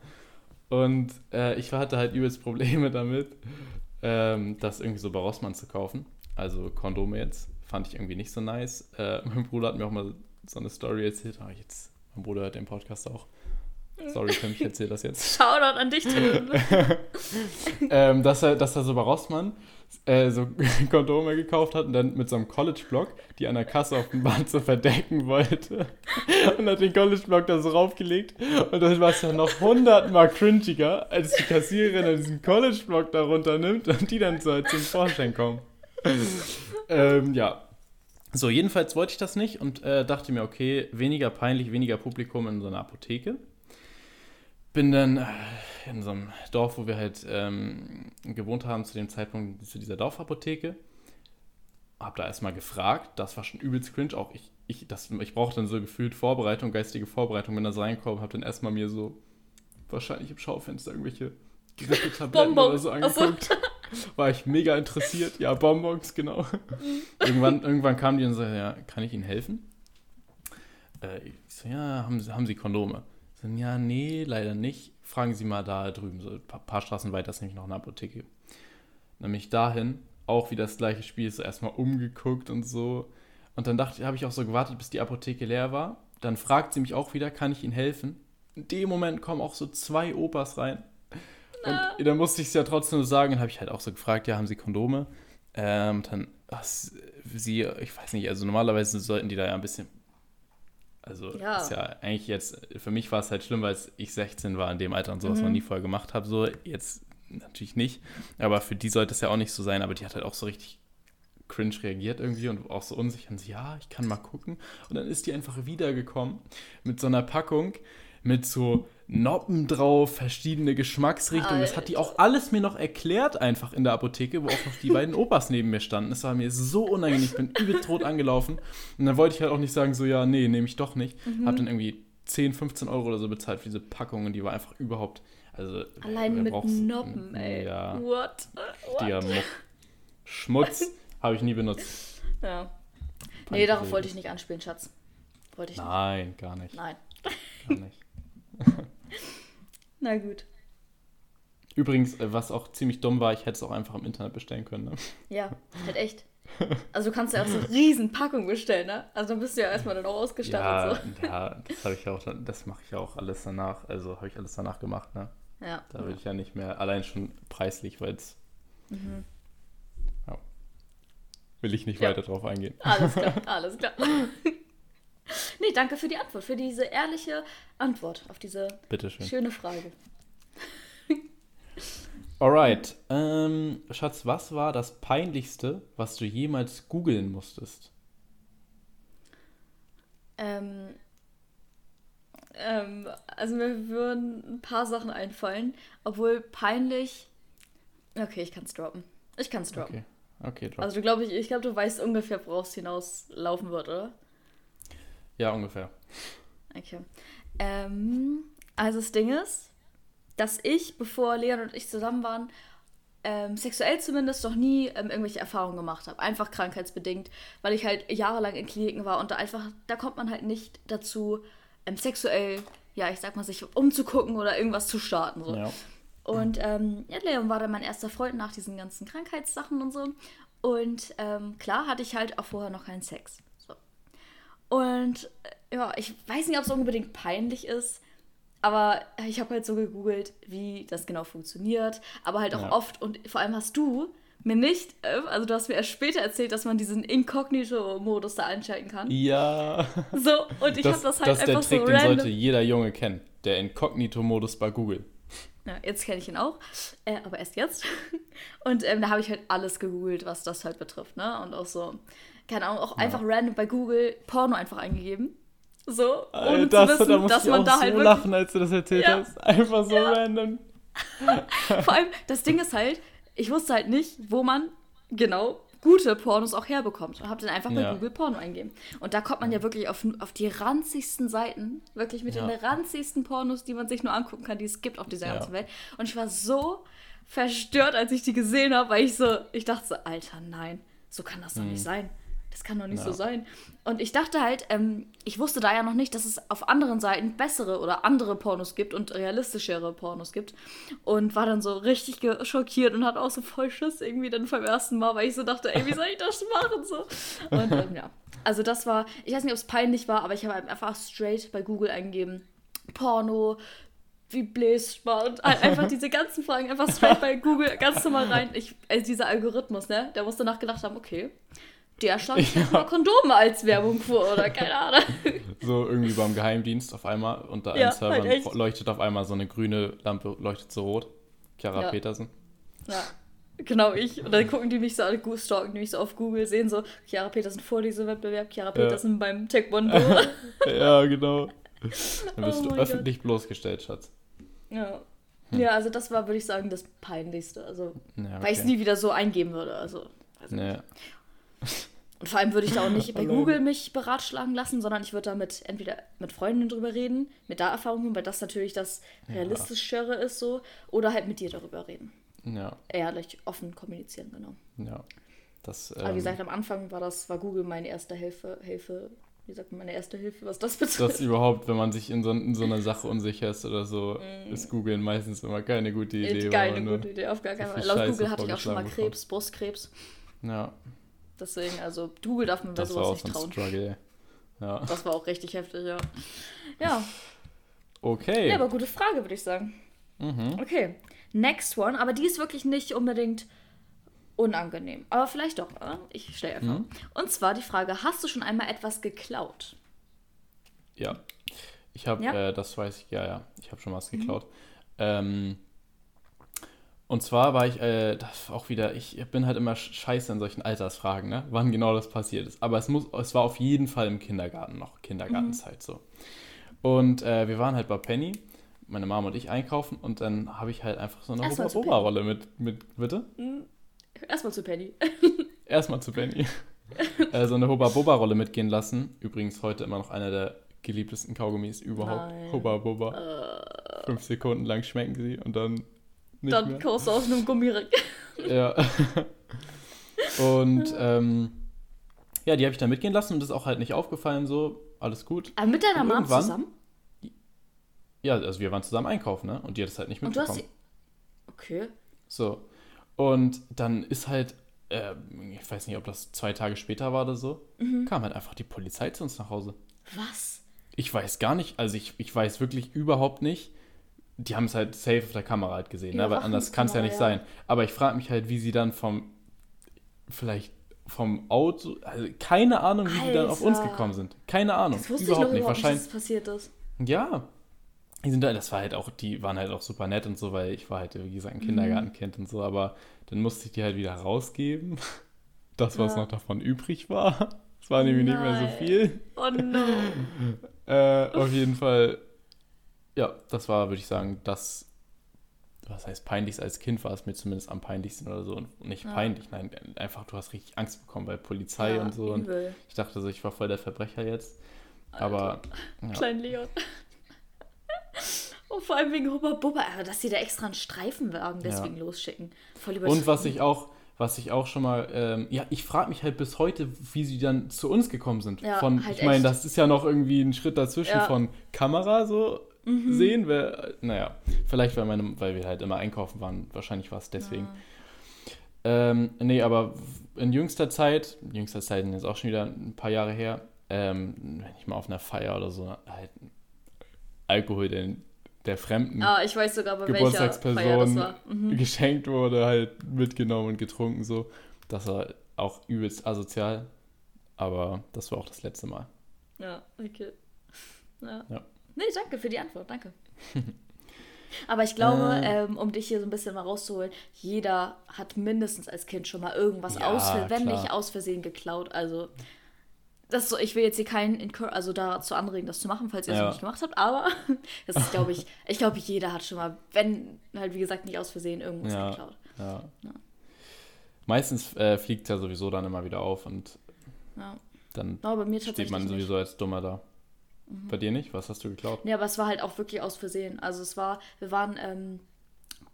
Speaker 3: Und äh, ich hatte halt übelst Probleme damit, ähm, das irgendwie so bei Rossmann zu kaufen. Also Kondome jetzt, fand ich irgendwie nicht so nice. Äh, mein Bruder hat mir auch mal so eine Story erzählt, aber jetzt, mein Bruder hört den Podcast auch. Sorry, Tim, ich erzähle das jetzt
Speaker 2: Shoutout an dich, Tim.
Speaker 3: ähm, dass, er, dass er so bei Rossmann äh, so Kondome gekauft hat und dann mit so einem College-Block die an der Kasse auf dem Band so verdecken wollte. Und hat den College-Block da so raufgelegt. Und dann war es ja noch hundertmal cringiger, als die Kassiererin diesen College-Block da runternimmt und die dann so halt zum Vorschein kommen. ähm, ja, So, jedenfalls wollte ich das nicht und äh, dachte mir, okay, weniger peinlich, weniger Publikum in so einer Apotheke. Bin dann äh, in so einem Dorf, wo wir halt ähm, gewohnt haben, zu dem Zeitpunkt zu dieser Dorfapotheke. Hab da erstmal gefragt, das war schon übelst cringe, auch ich, ich, das, ich brauchte dann so gefühlt Vorbereitung, geistige Vorbereitung, bin da so reingekommen, hab dann erstmal mir so wahrscheinlich im Schaufenster irgendwelche Grippetabletten oder so angeguckt. War ich mega interessiert. Ja, Bonbons, genau. irgendwann, irgendwann kam die und so, ja, kann ich Ihnen helfen? Äh, ich so, ja, haben haben Sie Kondome? So, ja, nee, leider nicht. Fragen Sie mal da drüben, so ein paar, paar Straßen weiter ist nämlich noch eine Apotheke. Nämlich dahin, auch wie das gleiche Spiel, so erstmal umgeguckt und so. Und dann dachte, habe ich auch so gewartet, bis die Apotheke leer war. Dann fragt sie mich auch wieder, kann ich Ihnen helfen? In dem Moment kommen auch so zwei Opas rein. Und dann musste ich es ja trotzdem so sagen, dann habe ich halt auch so gefragt, ja, haben Sie Kondome? Ähm, dann, ach, sie, ich weiß nicht, also normalerweise sollten die da ja ein bisschen, also
Speaker 2: Ja.
Speaker 3: ist ja eigentlich jetzt, für mich war es halt schlimm, weil ich 16 war in dem Alter und sowas noch nie vorher gemacht habe, so, jetzt natürlich nicht, aber für die sollte es ja auch nicht so sein, aber die hat halt auch so richtig cringe reagiert irgendwie und auch so unsicher. Und sie, ja, ich kann mal gucken. Und dann ist die einfach wiedergekommen mit so einer Packung mit so Noppen drauf, verschiedene Geschmacksrichtungen. Das hat die auch alles mir noch erklärt, einfach in der Apotheke, wo auch noch die beiden Opas neben mir standen. Das war mir so unangenehm. Ich bin übel tot angelaufen. Und dann wollte ich halt auch nicht sagen, so, ja, nee, nehme ich doch nicht.
Speaker 2: Mhm.
Speaker 3: Hab dann irgendwie 10, 15 Euro oder so bezahlt für diese Packung und die war einfach überhaupt. Also,
Speaker 2: Allein mit Noppen, ey.
Speaker 3: Ja,
Speaker 2: What?
Speaker 3: Muck. Schmutz habe ich nie benutzt.
Speaker 2: Ja. Nee, darauf wollte ich nicht anspielen, Schatz. Wollte ich
Speaker 3: Nein, gar nicht.
Speaker 2: nicht. Nein.
Speaker 3: Gar nicht.
Speaker 2: Na gut.
Speaker 3: Übrigens, äh, was auch ziemlich dumm war, ich hätte es auch einfach im Internet bestellen können. Ne?
Speaker 2: Ja, halt echt. Also du kannst ja auch so riesen Packungen bestellen, ne? Also dann bist du ja erstmal dann auch ausgestattet.
Speaker 3: Ja, ja, das habe ich auch, das mache ich ja auch alles danach. Also habe ich alles danach gemacht, ne?
Speaker 2: So. Ja.
Speaker 3: Da will ich ja nicht mehr, allein schon preislich, weil es. Ja. Will ich nicht
Speaker 2: Ja.
Speaker 3: weiter drauf eingehen.
Speaker 2: Alles klar, alles klar. Nee, danke für die Antwort, für diese ehrliche Antwort auf diese schöne Frage.
Speaker 3: Alright. Ähm, Schatz, was war das Peinlichste, was du jemals googeln musstest?
Speaker 2: Ähm, ähm, also mir würden ein paar Sachen einfallen, obwohl peinlich. Okay, ich kann es droppen. Ich kann es droppen.
Speaker 3: Okay. Okay, drop.
Speaker 2: Also du glaube ich, ich glaube, du weißt ungefähr, woraus es hinauslaufen wird, oder?
Speaker 3: Ja, ungefähr.
Speaker 2: Okay. Ähm, also das Ding ist, dass ich, bevor Leon und ich zusammen waren, ähm, sexuell zumindest noch nie ähm, irgendwelche Erfahrungen gemacht habe. Einfach krankheitsbedingt, weil ich halt jahrelang in Kliniken war und da einfach, da kommt man halt nicht dazu, ähm, sexuell, ja, ich sag mal, sich umzugucken oder irgendwas zu starten. So.
Speaker 3: Ja.
Speaker 2: Und ähm, ja, Leon war dann mein erster Freund nach diesen ganzen Krankheitssachen und so. Und ähm, klar hatte ich halt auch vorher noch keinen Sex. So. Und äh, ja, ich weiß nicht, ob es unbedingt peinlich ist, aber ich habe halt so gegoogelt, wie das genau funktioniert. Aber halt auch
Speaker 3: Ja.
Speaker 2: oft und vor allem hast du mir nicht, äh, also du hast mir erst später erzählt, dass man diesen Inkognito-Modus da einschalten kann.
Speaker 3: Ja.
Speaker 2: So, und ich habe das halt
Speaker 3: das ist der
Speaker 2: einfach
Speaker 3: Trick,
Speaker 2: so
Speaker 3: den sollte jeder Junge kennen. Der Inkognito-Modus bei Google.
Speaker 2: Ja, jetzt kenne ich ihn auch, äh, aber erst jetzt. Und ähm, da habe ich halt alles gegoogelt, was das halt betrifft, ne? Und auch so, keine Ahnung, auch einfach random bei Google Porno einfach eingegeben. So, ohne
Speaker 3: Äh, das,
Speaker 2: zu wissen,
Speaker 3: da
Speaker 2: dass
Speaker 3: ich
Speaker 2: man da
Speaker 3: so
Speaker 2: halt wirklich
Speaker 3: lachen, als du das erzählt
Speaker 2: Ja.
Speaker 3: hast. Einfach so random.
Speaker 2: Vor allem, das Ding ist halt, ich wusste halt nicht, wo man genau gute Pornos auch herbekommt. Und habe dann einfach bei
Speaker 3: Ja.
Speaker 2: Google Porno eingeben. Und da kommt man ja wirklich auf, auf die ranzigsten Seiten, wirklich mit
Speaker 3: Ja.
Speaker 2: den ranzigsten Pornos, die man sich nur angucken kann, die es gibt auf dieser
Speaker 3: Ja.
Speaker 2: ganzen Welt. Und ich war so verstört, als ich die gesehen habe, weil ich so, ich dachte so, Alter, nein, so kann das doch nicht sein. Das kann doch nicht so.
Speaker 3: Ja.
Speaker 2: sein. Und ich dachte halt, ähm, ich wusste da ja noch nicht, dass es auf anderen Seiten bessere oder andere Pornos gibt und realistischere Pornos gibt. Und war dann so richtig schockiert und hat auch so voll Schiss irgendwie dann beim ersten Mal, weil ich so dachte, ey, wie soll ich das machen? So. Und ähm, ja, also das war, ich weiß nicht, ob es peinlich war, aber ich habe halt einfach straight bei Google eingegeben, Porno, wie bläst man? Und halt einfach diese ganzen Fragen einfach straight bei Google ganz normal rein. Ich, also dieser Algorithmus, ne? Der muss danach gedacht haben, okay, der schlägt jetzt mal Kondome als Werbung vor oder keine Ahnung.
Speaker 3: So irgendwie beim Geheimdienst auf einmal unter
Speaker 2: Ja,
Speaker 3: allen Servern
Speaker 2: halt
Speaker 3: leuchtet auf einmal so eine grüne Lampe, leuchtet so rot. Chiara
Speaker 2: Ja.
Speaker 3: Petersen.
Speaker 2: Ja. Genau, ich. Und dann gucken die mich so alle, stalken die mich so auf Google, sehen so, Chiara Petersen Vorlesewettbewerb, Chiara Petersen beim Taekwondo.
Speaker 3: ja, genau. Dann
Speaker 2: Oh
Speaker 3: bist du
Speaker 2: mein
Speaker 3: öffentlich bloßgestellt, Schatz.
Speaker 2: ja. ja, also das war, würde ich sagen, das Peinlichste. Also,
Speaker 3: Ja,
Speaker 2: weil ich es nie wieder so eingeben würde. Also,
Speaker 3: Nee.
Speaker 2: Und vor allem würde ich da auch nicht bei. Google mich beratschlagen lassen, sondern ich würde da mit entweder mit Freundinnen drüber reden, mit da Erfahrungen, weil das natürlich das realistischere ist so, oder halt mit dir darüber reden.
Speaker 3: Ja,
Speaker 2: Ehrlich, offen kommunizieren, genau.
Speaker 3: ja. Das,
Speaker 2: Aber wie
Speaker 3: ähm,
Speaker 2: gesagt, am Anfang war das, war Google meine erste Hilfe, Hilfe, wie sagt man, meine erste Hilfe, was das betrifft.
Speaker 3: dass überhaupt, wenn man sich in so, in so einer Sache unsicher ist oder so, ist Googeln meistens immer keine gute Idee. weil
Speaker 2: Keine gute Idee, auf gar keinen Fall. Laut Google hatte ich auch schon mal Krebs, Brustkrebs.
Speaker 3: Ja,
Speaker 2: Deswegen, also Google darf man bei
Speaker 3: das war
Speaker 2: sowas
Speaker 3: auch
Speaker 2: nicht trauen.
Speaker 3: Struggle. Ja,
Speaker 2: Das war auch richtig heftig, ja. Ja,
Speaker 3: okay.
Speaker 2: ja aber gute Frage, würde ich sagen.
Speaker 3: mhm.
Speaker 2: Okay, next one, aber die ist wirklich nicht unbedingt unangenehm. Aber vielleicht doch, oder? Ich stelle einfach.
Speaker 3: Mhm.
Speaker 2: Und zwar die Frage, hast du schon einmal etwas geklaut?
Speaker 3: Ja. Ich habe,
Speaker 2: Ja? Mhm.
Speaker 3: äh, das weiß ich, ja, ja, ich habe schon was geklaut. Ähm, und zwar war ich, äh, das auch wieder, ich bin halt immer sch- scheiße in solchen Altersfragen, ne? Wann genau das passiert ist. Aber es muss, es war auf jeden Fall im Kindergarten noch, Kindergartenzeit so. Und äh, wir waren halt bei Penny, meine Mama und ich einkaufen und dann habe ich halt einfach so eine
Speaker 2: zu
Speaker 3: Oberrolle mit, mit, bitte?
Speaker 2: Erstmal zu Penny.
Speaker 3: Erstmal zu Penny. äh, so eine Hubba-Bubba-Rolle mitgehen lassen. Übrigens heute immer noch einer der geliebtesten Kaugummis überhaupt. Hubba-Bubba. Fünf Sekunden lang schmecken sie und dann
Speaker 2: Dann
Speaker 3: mehr.
Speaker 2: kaufst du aus einem Gummiring.
Speaker 3: Ja. und ähm, ja, die habe ich dann mitgehen lassen und das ist auch halt nicht aufgefallen so. Alles gut.
Speaker 2: Aber mit deiner Mom zusammen?
Speaker 3: Ja, also wir waren zusammen einkaufen, ne? Und die hat es halt nicht
Speaker 2: Und du hast
Speaker 3: mitbekommen.
Speaker 2: sie. Okay.
Speaker 3: So. Und dann ist halt, äh, ich weiß nicht, ob das zwei Tage später war oder so,
Speaker 2: Mhm.
Speaker 3: kam halt einfach die Polizei zu uns nach Hause.
Speaker 2: Was?
Speaker 3: Ich weiß gar nicht, also ich, ich weiß wirklich überhaupt nicht. Die haben es halt safe auf der Kamera halt gesehen, ne? aber anders kann es ja nicht
Speaker 2: Überwachungskamera,
Speaker 3: sein. Aber ich frage mich halt, wie sie dann vom, vielleicht vom Auto, also keine Ahnung, wie die dann auf uns
Speaker 2: Alter.
Speaker 3: gekommen sind. Keine Ahnung,
Speaker 2: Das wusste
Speaker 3: überhaupt
Speaker 2: ich
Speaker 3: nicht.
Speaker 2: überhaupt nicht,
Speaker 3: Wahrscheinlich,
Speaker 2: dass das passiert ist.
Speaker 3: ja. Die sind da, das war halt auch, die waren halt auch super nett und so, weil ich war halt, wie gesagt,
Speaker 2: Mhm.
Speaker 3: ein Kindergartenkind und so, aber dann musste ich die halt wieder rausgeben. Das, was
Speaker 2: Ja.
Speaker 3: noch davon übrig war. Es war nämlich nicht mehr
Speaker 2: Nein.
Speaker 3: so viel.
Speaker 2: Oh no.
Speaker 3: Äh, auf jeden Fall, ja, das war, würde ich sagen, das, was heißt peinlichst als Kind war es mir zumindest am peinlichsten oder so. Und nicht
Speaker 2: Ja.
Speaker 3: peinlich, nein, einfach du hast richtig Angst bekommen bei Polizei
Speaker 2: Ja,
Speaker 3: und so. Und ich dachte so, ich war voll der Verbrecher jetzt. Aber, ja.
Speaker 2: Klein Leon. Und vor allem wegen Hubba Bubba, aber dass sie da extra einen Streifenwagen deswegen losschicken. Voll
Speaker 3: Und was ich auch, was ich auch schon mal, ähm, ja, ich frage mich halt bis heute, wie sie dann zu uns gekommen sind.
Speaker 2: Ja,
Speaker 3: von,
Speaker 2: halt
Speaker 3: ich meine, das ist ja noch irgendwie ein Schritt dazwischen
Speaker 2: Ja.
Speaker 3: Von Kamera so sehen. Wer, naja, vielleicht weil, meine, weil wir halt immer einkaufen waren, wahrscheinlich war es deswegen. Ähm, nee, aber in jüngster Zeit, in jüngster Zeit sind jetzt auch schon wieder ein paar Jahre her, ähm, wenn ich mal auf einer Feier oder so halt Alkohol den, der Fremden
Speaker 2: Ah, ich weiß sogar, bei
Speaker 3: Geburtstagsperson.
Speaker 2: Mhm.
Speaker 3: geschenkt wurde, halt mitgenommen und getrunken so. Das war auch übelst asozial, aber das war auch das letzte Mal.
Speaker 2: Ja, okay. Ja.
Speaker 3: Ja.
Speaker 2: Nee, danke für die Antwort, danke. Aber ich glaube,
Speaker 3: Äh.
Speaker 2: ähm, um dich hier so ein bisschen mal rauszuholen, jeder hat mindestens als Kind schon mal irgendwas
Speaker 3: Ja,
Speaker 2: aus, wenn
Speaker 3: klar.
Speaker 2: nicht aus Versehen geklaut. Also, das so, ich will jetzt hier keinen also dazu anregen, das zu machen, falls ihr es
Speaker 3: Ja.
Speaker 2: noch nicht gemacht habt, aber das ist, glaube ich, ich glaube, jeder hat schon mal, wenn halt, wie gesagt, nicht aus Versehen irgendwas
Speaker 3: Ja.
Speaker 2: geklaut.
Speaker 3: Ja.
Speaker 2: Ja.
Speaker 3: Meistens äh, fliegt ja sowieso dann immer wieder auf und dann
Speaker 2: mir
Speaker 3: steht man
Speaker 2: nicht.
Speaker 3: Sowieso als Dummer da. Bei dir nicht? Was hast du geklaut?
Speaker 2: Nee, aber es war halt auch wirklich aus Versehen. Also es war, wir waren ähm,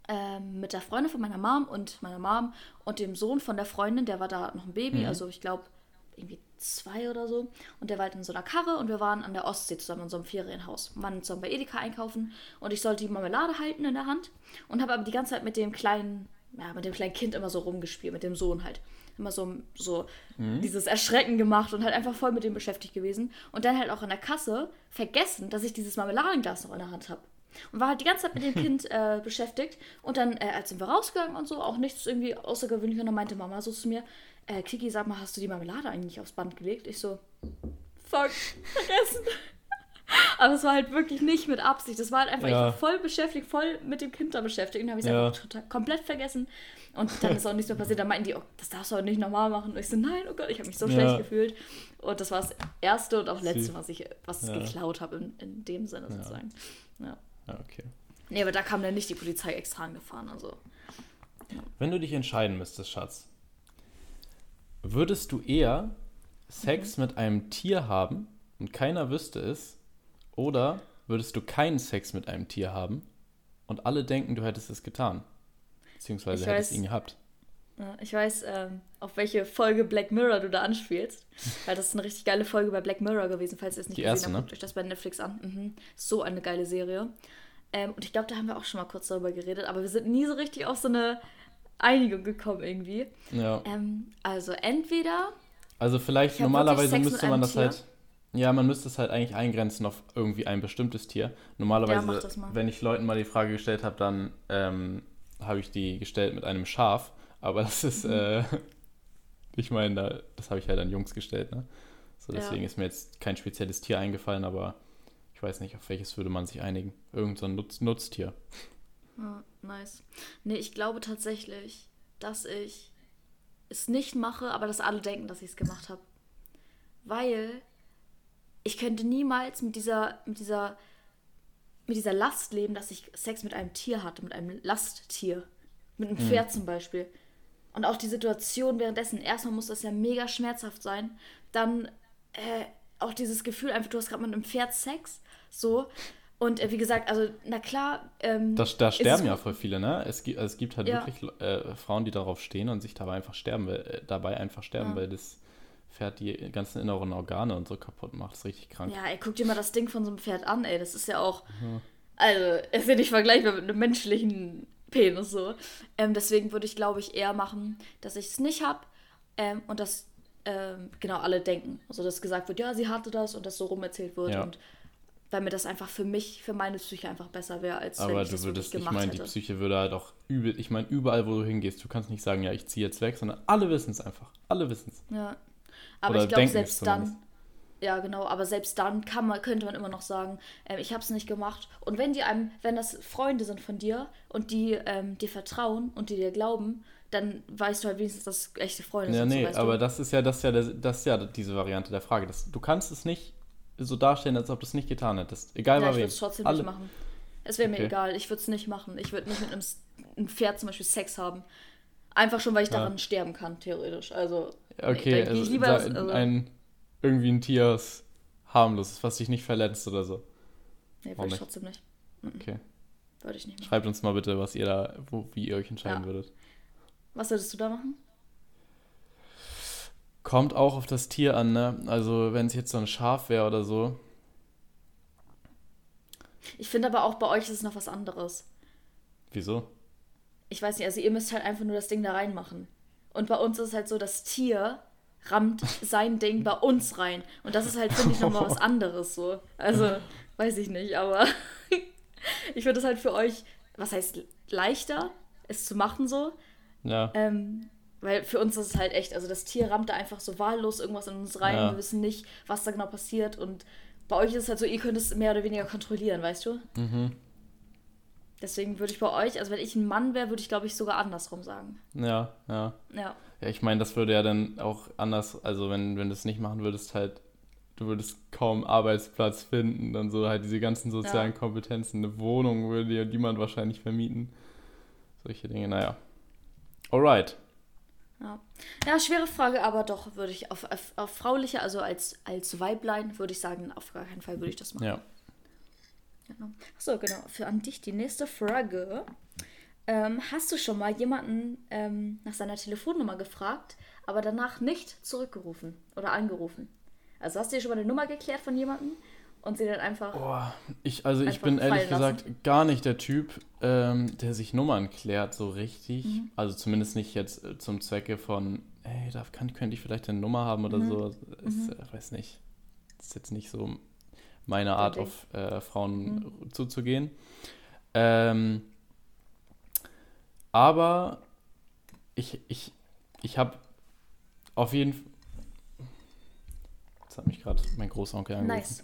Speaker 2: ähm, mit der Freundin von meiner Mom und meiner Mom und dem Sohn von der Freundin, der war da noch ein Baby, also ich glaube irgendwie zwei oder so. Und der war halt in so einer Karre und wir waren an der Ostsee zusammen in so einem Ferienhaus. Wir waren zusammen bei Edeka einkaufen und ich sollte die Marmelade halten in der Hand und habe aber die ganze Zeit mit dem kleinen, ja, mit dem kleinen Kind immer so rumgespielt, mit dem Sohn halt. Immer so, so dieses Erschrecken gemacht und halt einfach voll mit dem beschäftigt gewesen. Und dann halt auch in der Kasse vergessen, dass ich dieses Marmeladenglas noch in der Hand habe. Und war halt die ganze Zeit mit dem Kind äh, beschäftigt. Und dann, äh, als sind wir rausgegangen und so, auch nichts irgendwie außergewöhnlich. Und dann meinte Mama so zu mir, äh, Kiki, sag mal, hast du die Marmelade eigentlich aufs Band gelegt? Ich so, fuck, vergessen. Aber es war halt wirklich nicht mit Absicht. Das war halt einfach,
Speaker 3: Ja.
Speaker 2: ich war voll beschäftigt, voll mit dem Kind da beschäftigt. Und habe ich es
Speaker 3: Ja.
Speaker 2: einfach total, komplett vergessen. Und dann ist auch nichts mehr passiert. Dann meinten die, oh, das darfst du aber nicht normal machen. Und ich so, nein, oh Gott, ich habe mich so
Speaker 3: Ja.
Speaker 2: schlecht gefühlt. Und das war das erste und auch letzte, was ich was
Speaker 3: Ja.
Speaker 2: geklaut habe in, in dem Sinne sozusagen. Ja.
Speaker 3: Ja, okay.
Speaker 2: Nee, aber da kam dann nicht die Polizei extra angefahren. Also.
Speaker 3: Wenn du dich entscheiden müsstest, Schatz, würdest du eher Sex mit einem Tier haben und keiner wüsste es, oder würdest du keinen Sex mit einem Tier haben und alle denken, du hättest es getan? Beziehungsweise
Speaker 2: Ich
Speaker 3: hättest
Speaker 2: weiß.
Speaker 3: ihn gehabt.
Speaker 2: Ja, ich weiß, ähm, auf welche Folge Black Mirror du da anspielst. Weil das ist eine richtig geile Folge bei Black Mirror gewesen, falls ihr es nicht
Speaker 3: Die
Speaker 2: gesehen
Speaker 3: erste,
Speaker 2: habt.
Speaker 3: ne?
Speaker 2: Guckt euch das bei Netflix an. Mhm. So eine geile Serie. Ähm, und ich glaube, da haben wir auch schon mal kurz darüber geredet, aber wir sind nie so richtig auf so eine Einigung gekommen irgendwie.
Speaker 3: Ja.
Speaker 2: Ähm, also entweder,
Speaker 3: Also vielleicht normalerweise müsste man das
Speaker 2: Tier.
Speaker 3: halt. Ja, man müsste es halt eigentlich eingrenzen auf irgendwie ein bestimmtes Tier.
Speaker 2: Ja,
Speaker 3: Normalerweise,
Speaker 2: mal.
Speaker 3: wenn ich Leuten mal die Frage gestellt habe, dann ähm, habe ich die gestellt mit einem Schaf. Aber das ist,
Speaker 2: Mhm.
Speaker 3: äh, ich meine, da, das habe ich halt an Jungs gestellt, ne? So,
Speaker 2: Ja.
Speaker 3: deswegen ist mir jetzt kein spezielles Tier eingefallen, aber ich weiß nicht, auf welches würde man sich einigen. Irgend so ein Nutz Nutztier.
Speaker 2: Ja, nice. Nee, ich glaube tatsächlich, dass ich es nicht mache, aber dass alle denken, dass ich es gemacht habe. Weil ich könnte niemals mit dieser, mit dieser, mit dieser Last leben, dass ich Sex mit einem Tier hatte, mit einem Lasttier. Mit einem Pferd zum Beispiel. Und auch die Situation währenddessen, erstmal muss das ja mega schmerzhaft sein. Dann äh, auch dieses Gefühl, einfach, du hast gerade mit einem Pferd Sex. So. Und äh, wie gesagt, also, na klar. Ähm,
Speaker 3: Da, da sterben ja voll viele, ne? Es gibt, es gibt halt
Speaker 2: Ja.
Speaker 3: wirklich äh, Frauen, die darauf stehen und sich dabei einfach sterben, weil, äh, dabei einfach sterben,
Speaker 2: Ja.
Speaker 3: weil das Pferd die ganzen inneren Organe und so kaputt macht. Das ist richtig krank.
Speaker 2: Ja, ey, guck dir mal das Ding von so einem Pferd an, ey. Das ist ja auch. Also, ist ja nicht vergleichbar mit einem menschlichen Penis so. Ähm, deswegen würde ich, glaube ich, eher machen, dass ich es nicht habe ähm, und dass ähm, genau alle denken. Also, dass gesagt wird, ja, sie hatte das und das so rumerzählt wird.
Speaker 3: Ja.
Speaker 2: Und weil mir das einfach für mich, für meine Psyche einfach besser wäre, als wenn
Speaker 3: Aber
Speaker 2: ich
Speaker 3: du
Speaker 2: das
Speaker 3: würdest, ich
Speaker 2: gemacht
Speaker 3: meine, die. Psyche würde halt auch übel, ich meine, überall, wo du hingehst, du kannst nicht sagen, ja, ich ziehe jetzt weg, sondern alle wissen es einfach. Alle wissen es.
Speaker 2: Ja. Aber
Speaker 3: Oder
Speaker 2: ich glaube, selbst dann, ja genau, aber selbst dann kann man, könnte man immer noch sagen, ähm, ich habe es nicht gemacht. Und wenn die einem, wenn das Freunde sind von dir und die ähm, dir vertrauen und die dir glauben, dann weißt du halt wenigstens, dass echte Freunde
Speaker 3: Ja,
Speaker 2: sind. so,
Speaker 3: nee,
Speaker 2: weißt
Speaker 3: aber
Speaker 2: du?
Speaker 3: das ist ja, das ist ja, das ist ja diese Variante der Frage. Das, du kannst es nicht so darstellen, als ob du es nicht getan hättest. Egal
Speaker 2: ja,
Speaker 3: bei
Speaker 2: ich würde es trotzdem
Speaker 3: Alle.
Speaker 2: nicht machen. Es wäre mir
Speaker 3: Okay.
Speaker 2: egal, ich würde es nicht machen. Ich würde nicht mit einem, einem Pferd zum Beispiel Sex haben. Einfach schon, weil ich
Speaker 3: Ja.
Speaker 2: daran sterben kann, theoretisch. Also,
Speaker 3: Okay, also,
Speaker 2: ich lieber das, also,
Speaker 3: ein, irgendwie ein Tier, das harmlos ist, was dich nicht verletzt oder so.
Speaker 2: nee, würde ich trotzdem nicht.
Speaker 3: Okay.
Speaker 2: Würde ich nicht machen.
Speaker 3: Schreibt uns mal bitte, was ihr da, wo, wie ihr euch entscheiden
Speaker 2: Ja.
Speaker 3: würdet.
Speaker 2: Was würdest du da machen?
Speaker 3: Kommt auch auf das Tier an, ne? Also, wenn es jetzt so ein Schaf wäre oder so.
Speaker 2: Ich finde aber auch bei euch ist es noch was anderes.
Speaker 3: Wieso?
Speaker 2: Ich weiß nicht, also ihr müsst halt einfach nur das Ding da reinmachen. Und bei uns ist es halt so, das Tier rammt sein Ding bei uns rein. Und das ist halt, finde ich, nochmal was anderes so. Also, weiß ich nicht, aber ich finde es halt für euch, was heißt leichter, es zu machen so.
Speaker 3: Ja.
Speaker 2: Ähm, weil für uns ist es halt echt, also das Tier rammt da einfach so wahllos irgendwas in uns rein.
Speaker 3: Ja.
Speaker 2: Wir wissen nicht, was da genau passiert. Und bei euch ist es halt so, ihr könnt es mehr oder weniger kontrollieren, weißt du?
Speaker 3: Mhm.
Speaker 2: Deswegen würde ich bei euch, also wenn ich ein Mann wäre, würde ich glaube ich sogar andersrum sagen.
Speaker 3: Ja, ja.
Speaker 2: Ja.
Speaker 3: Ja, ich meine, das würde ja dann auch anders, also wenn, wenn du es nicht machen würdest, halt, du würdest kaum Arbeitsplatz finden, dann so halt diese ganzen sozialen
Speaker 2: Ja.
Speaker 3: Kompetenzen, eine Wohnung würde dir niemand wahrscheinlich vermieten. Solche Dinge, naja. Alright.
Speaker 2: Ja. ja, schwere Frage, aber doch würde ich auf, auf, auf frauliche, also als, als Weiblein, würde ich sagen, auf gar keinen Fall würde ich das machen.
Speaker 3: Ja.
Speaker 2: Achso, genau. Für an dich die nächste Frage. Ähm, hast du schon mal jemanden ähm, nach seiner Telefonnummer gefragt, aber danach nicht zurückgerufen oder angerufen? Also hast du dir schon mal eine Nummer geklärt von jemandem und sie dann einfach.
Speaker 3: Boah, ich, also ich bin ehrlich
Speaker 2: lassen.
Speaker 3: gesagt gar nicht der Typ, ähm, der sich Nummern klärt so richtig.
Speaker 2: Mhm.
Speaker 3: Also zumindest nicht jetzt äh, zum Zwecke von, hey, da kann, könnte ich vielleicht eine Nummer haben oder
Speaker 2: Mhm.
Speaker 3: so. Ist, äh, weiß nicht. Ist jetzt nicht so meine Art, auf äh, Frauen
Speaker 2: Mhm.
Speaker 3: zuzugehen. Ähm, aber ich, ich, ich habe auf jeden Fall. Jetzt hat mich gerade mein Großonkel angerufen.
Speaker 2: Nice.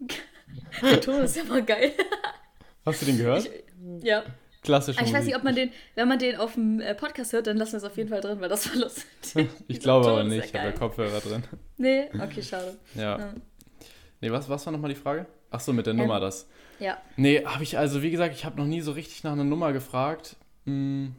Speaker 2: Der Ton ist ja mal geil.
Speaker 3: Hast du den gehört?
Speaker 2: Ja.
Speaker 3: Klassische
Speaker 2: Ich weiß nicht, ob man den, wenn man den auf dem äh, Podcast hört, dann lassen wir es auf jeden Fall drin, weil das war lustig.
Speaker 3: Ich glaube aber nicht, ich habe ja. Kopfhörer drin.
Speaker 2: Nee, okay, schade.
Speaker 3: Ja.
Speaker 2: Ja.
Speaker 3: Nee, was, was war nochmal die Frage? Ach so, mit der Nummer das.
Speaker 2: Ja.
Speaker 3: Nee, habe ich, also wie gesagt, ich habe noch nie so richtig nach einer Nummer gefragt. Hm,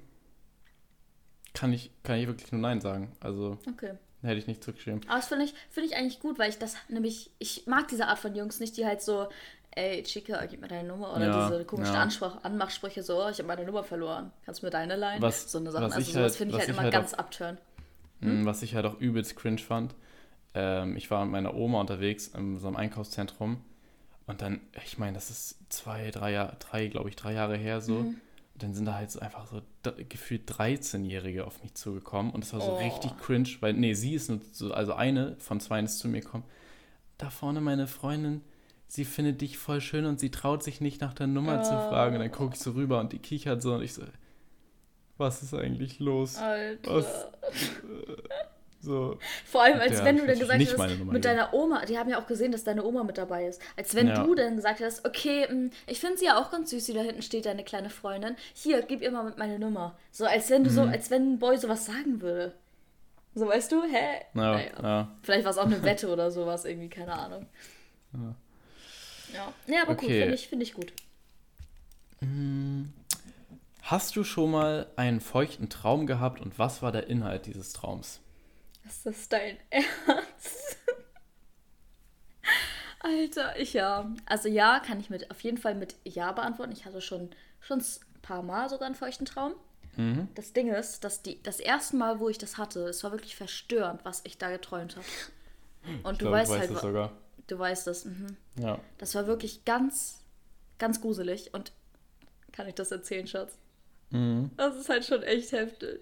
Speaker 3: kann, ich, kann ich wirklich nur Nein sagen. Also
Speaker 2: Okay.
Speaker 3: hätte ich nicht zurückgeschrieben.
Speaker 2: Aber das finde ich, finde ich eigentlich gut, weil ich das nämlich, ich mag diese Art von Jungs nicht, die halt so, ey, Chica, gib mir deine Nummer. Oder
Speaker 3: Ja,
Speaker 2: diese komischen
Speaker 3: ja.
Speaker 2: Ansprach Anmachsprüche, so, oh, ich habe meine Nummer verloren. Kannst du mir deine leihen?
Speaker 3: Was-
Speaker 2: so eine Sache. Also sowas
Speaker 3: halt-
Speaker 2: finde ich halt immer
Speaker 3: halt
Speaker 2: ganz abtören.
Speaker 3: Hm, Was ich halt auch übelst cringe fand. Ähm, ich war mit meiner Oma unterwegs in so einem Einkaufszentrum. Und dann, ich meine, das ist zwei, drei Jahre, drei, glaube ich, drei Jahre her so.
Speaker 2: Mhm.
Speaker 3: Und dann sind da halt so einfach so gefühlt 13-Jährige auf mich zugekommen. Und das war so
Speaker 2: Oh.
Speaker 3: richtig cringe, weil, nee, sie ist nur so, also eine von zwei ist zu mir gekommen. Da vorne meine Freundin, sie findet dich voll schön und sie traut sich nicht nach der Nummer zu
Speaker 2: Oh.
Speaker 3: fragen. Und dann gucke ich so rüber und die kichert so und ich so, was ist eigentlich los?
Speaker 2: Alter.
Speaker 3: Was? So.
Speaker 2: Vor allem, als
Speaker 3: Der
Speaker 2: wenn du dann gesagt hast, mit
Speaker 3: gegeben.
Speaker 2: deiner Oma, die haben ja auch gesehen, dass deine Oma mit dabei ist. Als wenn
Speaker 3: Ja.
Speaker 2: du dann gesagt hast, okay, mh, ich finde sie ja auch ganz süß, die da hinten steht, deine kleine Freundin. Hier, gib ihr mal mit meine Nummer. So, als wenn du
Speaker 3: Mhm.
Speaker 2: so, als wenn ein Boy sowas sagen würde. So, weißt du, hä?
Speaker 3: Ja,
Speaker 2: Naja.
Speaker 3: ja.
Speaker 2: Vielleicht war es auch eine Wette oder sowas, irgendwie, keine Ahnung.
Speaker 3: Ja.
Speaker 2: Ja, ja aber gut,
Speaker 3: Okay.
Speaker 2: finde ich, finde ich gut.
Speaker 3: Hast du schon mal einen feuchten Traum gehabt und was war der Inhalt dieses Traums?
Speaker 2: Ist das dein Ernst? Alter, ich ja. Also ja, kann ich mit auf jeden Fall mit Ja beantworten. Ich hatte schon, schon ein paar Mal sogar einen feuchten Traum.
Speaker 3: Mhm.
Speaker 2: Das Ding ist, dass die, das erste Mal, wo ich das hatte, es war wirklich verstörend, was ich da geträumt habe. Und
Speaker 3: Ich
Speaker 2: du
Speaker 3: glaube,
Speaker 2: weißt
Speaker 3: weiß
Speaker 2: halt,
Speaker 3: sogar.
Speaker 2: du weißt das. Mhm.
Speaker 3: Ja.
Speaker 2: Das war wirklich ganz, ganz gruselig. Und kann ich das erzählen, Schatz?
Speaker 3: Mhm.
Speaker 2: Das ist halt schon echt heftig.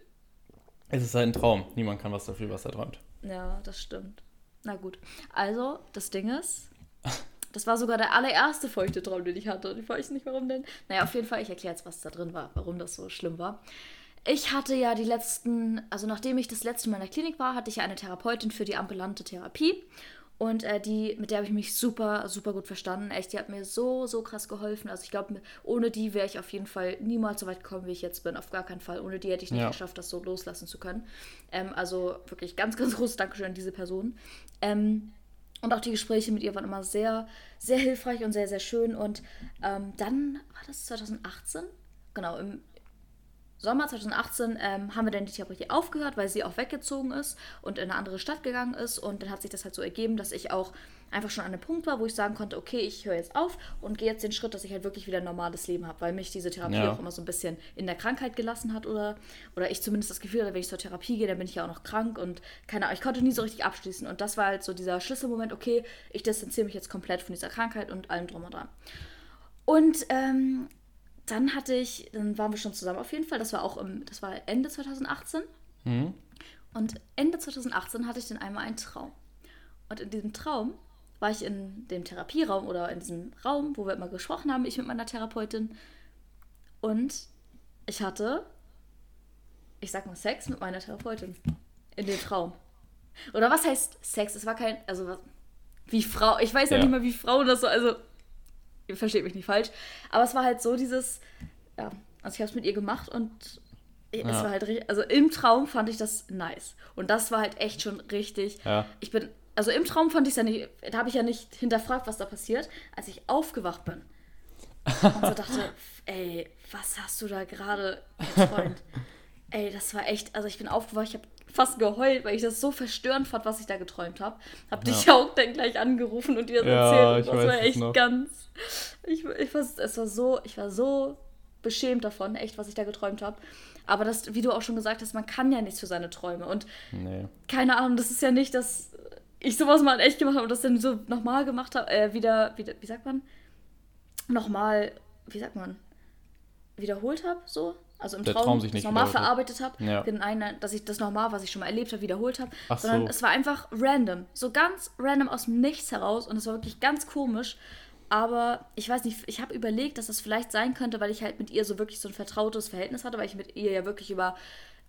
Speaker 3: Es ist halt ein Traum. Niemand kann was dafür, was er träumt.
Speaker 2: Ja, das stimmt. Na gut. Also, das Ding ist, das war sogar der allererste feuchte Traum, den ich hatte. Und ich weiß nicht, warum denn. Naja, auf jeden Fall, ich erkläre jetzt, was da drin war, warum das so schlimm war. Ich hatte ja die letzten, also nachdem ich das letzte Mal in der Klinik war, hatte ich ja eine Therapeutin für die ambulante Therapie. Und äh, die, mit der habe ich mich super, super gut verstanden. Echt, die hat mir so, so krass geholfen. Also ich glaube, ohne die wäre ich auf jeden Fall niemals so weit gekommen, wie ich jetzt bin. Auf gar keinen Fall. Ohne die hätte ich nicht
Speaker 3: Ja.
Speaker 2: geschafft, das so loslassen zu können. Ähm, also wirklich ganz, ganz großes Dankeschön an diese Person. Ähm, und auch die Gespräche mit ihr waren immer sehr, sehr hilfreich und sehr, sehr schön. Und ähm, dann war das 2018, genau, im Sommer 2018 ähm, haben wir dann die Therapie aufgehört, weil sie auch weggezogen ist und in eine andere Stadt gegangen ist. Und dann hat sich das halt so ergeben, dass ich auch einfach schon an einem Punkt war, wo ich sagen konnte, okay, ich höre jetzt auf und gehe jetzt den Schritt, dass ich halt wirklich wieder ein normales Leben habe, weil mich diese Therapie
Speaker 3: Ja.
Speaker 2: auch immer so ein bisschen in der Krankheit gelassen hat oder, oder ich zumindest das Gefühl hatte, wenn ich zur Therapie gehe, dann bin ich ja auch noch krank und keine Ahnung, ich konnte nie so richtig abschließen. Und das war halt so dieser Schlüsselmoment, okay, ich distanziere mich jetzt komplett von dieser Krankheit und allem drum und dran. Und ähm, dann hatte ich, dann waren wir schon zusammen auf jeden Fall. Das war auch im, das war Ende 2018.
Speaker 3: Mhm.
Speaker 2: Und Ende 2018 hatte ich dann einmal einen Traum. Und in diesem Traum war ich in dem Therapieraum oder in diesem Raum, wo wir immer gesprochen haben, ich mit meiner Therapeutin. Und ich hatte, ich sag mal, Sex mit meiner Therapeutin. In dem Traum. Oder was heißt Sex? Es war kein, also was, wie Frau, ich weiß ja,
Speaker 3: Ja.
Speaker 2: nicht mal, wie Frauen das so, also, ihr versteht mich nicht falsch, aber es war halt so dieses, ja, also ich habe es mit ihr gemacht und es
Speaker 3: Ja.
Speaker 2: war halt richtig, also im Traum fand ich das nice. Und das war halt echt schon richtig,
Speaker 3: Ja.
Speaker 2: ich bin, also im Traum fand ich es ja nicht, da habe ich ja nicht hinterfragt, was da passiert, als ich aufgewacht bin. Und so dachte, ey, was hast du da gerade geträumt? ey, das war echt, also ich bin aufgewacht, ich habe fast geheult, weil ich das so verstörend fand, was ich da geträumt habe. Hab dich auch dann gleich angerufen und dir das
Speaker 3: Ja,
Speaker 2: erzählt.
Speaker 3: ich
Speaker 2: Und das war echt
Speaker 3: noch.
Speaker 2: ganz, ich, ich war, es war so, ich war so beschämt davon, echt, was ich da geträumt habe. Aber das, wie du auch schon gesagt hast, man kann ja nichts für seine Träume. Und
Speaker 3: Nee.
Speaker 2: keine Ahnung, das ist ja nicht, dass ich sowas mal in echt gemacht habe und das dann so nochmal gemacht habe, äh, wieder, wieder, wie sagt man? Nochmal, wie sagt man? Wiederholt habe, so? Also im Traum,
Speaker 3: Traum sich
Speaker 2: das
Speaker 3: nicht
Speaker 2: nochmal
Speaker 3: hat.
Speaker 2: verarbeitet habe.
Speaker 3: Ja.
Speaker 2: Nein, dass ich das nochmal, was ich schon mal erlebt habe, wiederholt habe.
Speaker 3: Ach
Speaker 2: Sondern
Speaker 3: so.
Speaker 2: es war einfach random. So ganz random aus dem Nichts heraus und es war wirklich ganz komisch. Aber ich weiß nicht, ich habe überlegt, dass das vielleicht sein könnte, weil ich halt mit ihr so wirklich so ein vertrautes Verhältnis hatte, weil ich mit ihr ja wirklich über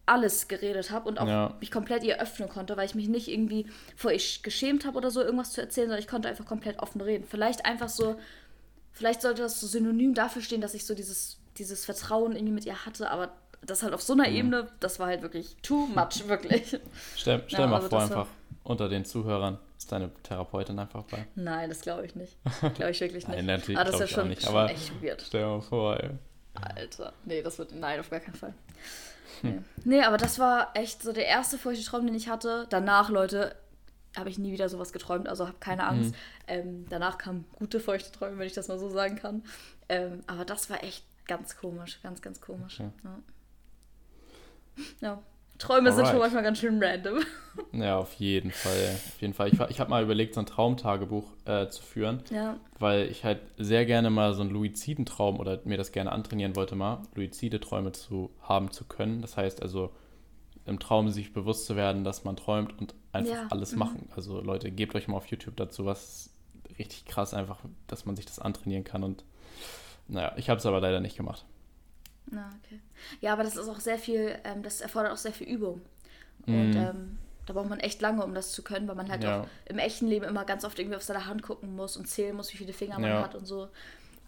Speaker 2: alles geredet habe und auch
Speaker 3: Ja.
Speaker 2: mich komplett ihr öffnen konnte, weil ich mich nicht irgendwie vor ihr geschämt habe oder so, irgendwas zu erzählen, sondern ich konnte einfach komplett offen reden. Vielleicht einfach so, vielleicht sollte das so synonym dafür stehen, dass ich so dieses, dieses Vertrauen irgendwie mit ihr hatte, aber das halt auf so
Speaker 3: Mhm.
Speaker 2: einer Ebene, das war halt wirklich too much, wirklich.
Speaker 3: Stell, stell
Speaker 2: Ja,
Speaker 3: mal
Speaker 2: also
Speaker 3: vor,
Speaker 2: das war-
Speaker 3: einfach unter den Zuhörern ist deine Therapeutin einfach bei.
Speaker 2: Nein, das glaube ich nicht. Glaube ich wirklich nicht.
Speaker 3: Nein, natürlich
Speaker 2: aber das
Speaker 3: glaub
Speaker 2: ist ja schon,
Speaker 3: nicht, aber-
Speaker 2: echt weird.
Speaker 3: Stell dir mal vor, ey.
Speaker 2: Alter. Nee, das wird. Nein, auf gar keinen Fall.
Speaker 3: Hm.
Speaker 2: Nee. nee, aber das war echt so der erste feuchte Traum, den ich hatte. Danach, Leute, habe ich nie wieder sowas geträumt, also habe keine Angst.
Speaker 3: Hm.
Speaker 2: Ähm, danach kamen gute feuchte Träume, wenn ich das mal so sagen kann. Ähm, aber das war echt ganz komisch, ganz, ganz komisch.
Speaker 3: Okay.
Speaker 2: Ja. ja. Träume sind schon
Speaker 3: Alright.
Speaker 2: manchmal ganz schön random.
Speaker 3: Ja, auf jeden Fall. Auf jeden Fall. Ich, ich habe mal überlegt, so ein Traumtagebuch äh, zu führen,
Speaker 2: Ja.
Speaker 3: weil ich halt sehr gerne mal so einen Luizidentraum oder mir das gerne antrainieren wollte, mal luizide Träume zu haben zu können. Das heißt also, im Traum sich bewusst zu werden, dass man träumt und einfach
Speaker 2: Ja,
Speaker 3: alles
Speaker 2: mhm.
Speaker 3: machen. Also Leute, gebt euch mal auf YouTube dazu was richtig krass, einfach, dass man sich das antrainieren kann und naja, ich habe es aber leider nicht gemacht.
Speaker 2: Na, okay. Ja, aber das ist auch sehr viel, ähm, das erfordert auch sehr viel Übung. Und ähm, da braucht man echt lange, um das zu können, weil man halt
Speaker 3: Ja.
Speaker 2: auch im echten Leben immer ganz oft irgendwie auf seine Hand gucken muss und zählen muss, wie viele Finger man
Speaker 3: Ja.
Speaker 2: hat und so.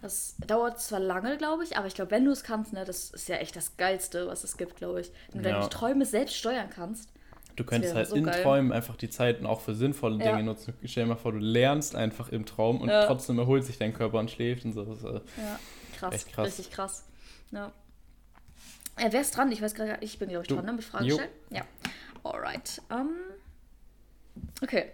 Speaker 2: Das dauert zwar lange, glaube ich, aber ich glaube, wenn du es kannst, ne, das ist ja echt das Geilste, was es gibt, glaube ich. Wenn du
Speaker 3: Ja.
Speaker 2: deine Träume selbst steuern kannst.
Speaker 3: Du könntest halt
Speaker 2: so
Speaker 3: in
Speaker 2: geil.
Speaker 3: Träumen einfach die Zeiten auch für sinnvolle
Speaker 2: Ja.
Speaker 3: Dinge nutzen. Stell dir mal vor, du lernst einfach im Traum und
Speaker 2: Ja.
Speaker 3: trotzdem erholt sich dein Körper und schläft und so. Äh,
Speaker 2: Ja, krass.
Speaker 3: Krass.
Speaker 2: Richtig krass. Ja. Äh, wer ist dran? Ich weiß gerade, ich bin, glaube ich,
Speaker 3: Du.
Speaker 2: dran, ne? Mit Fragen
Speaker 3: Jo.
Speaker 2: stellen. Ja. Alright. Ähm, okay.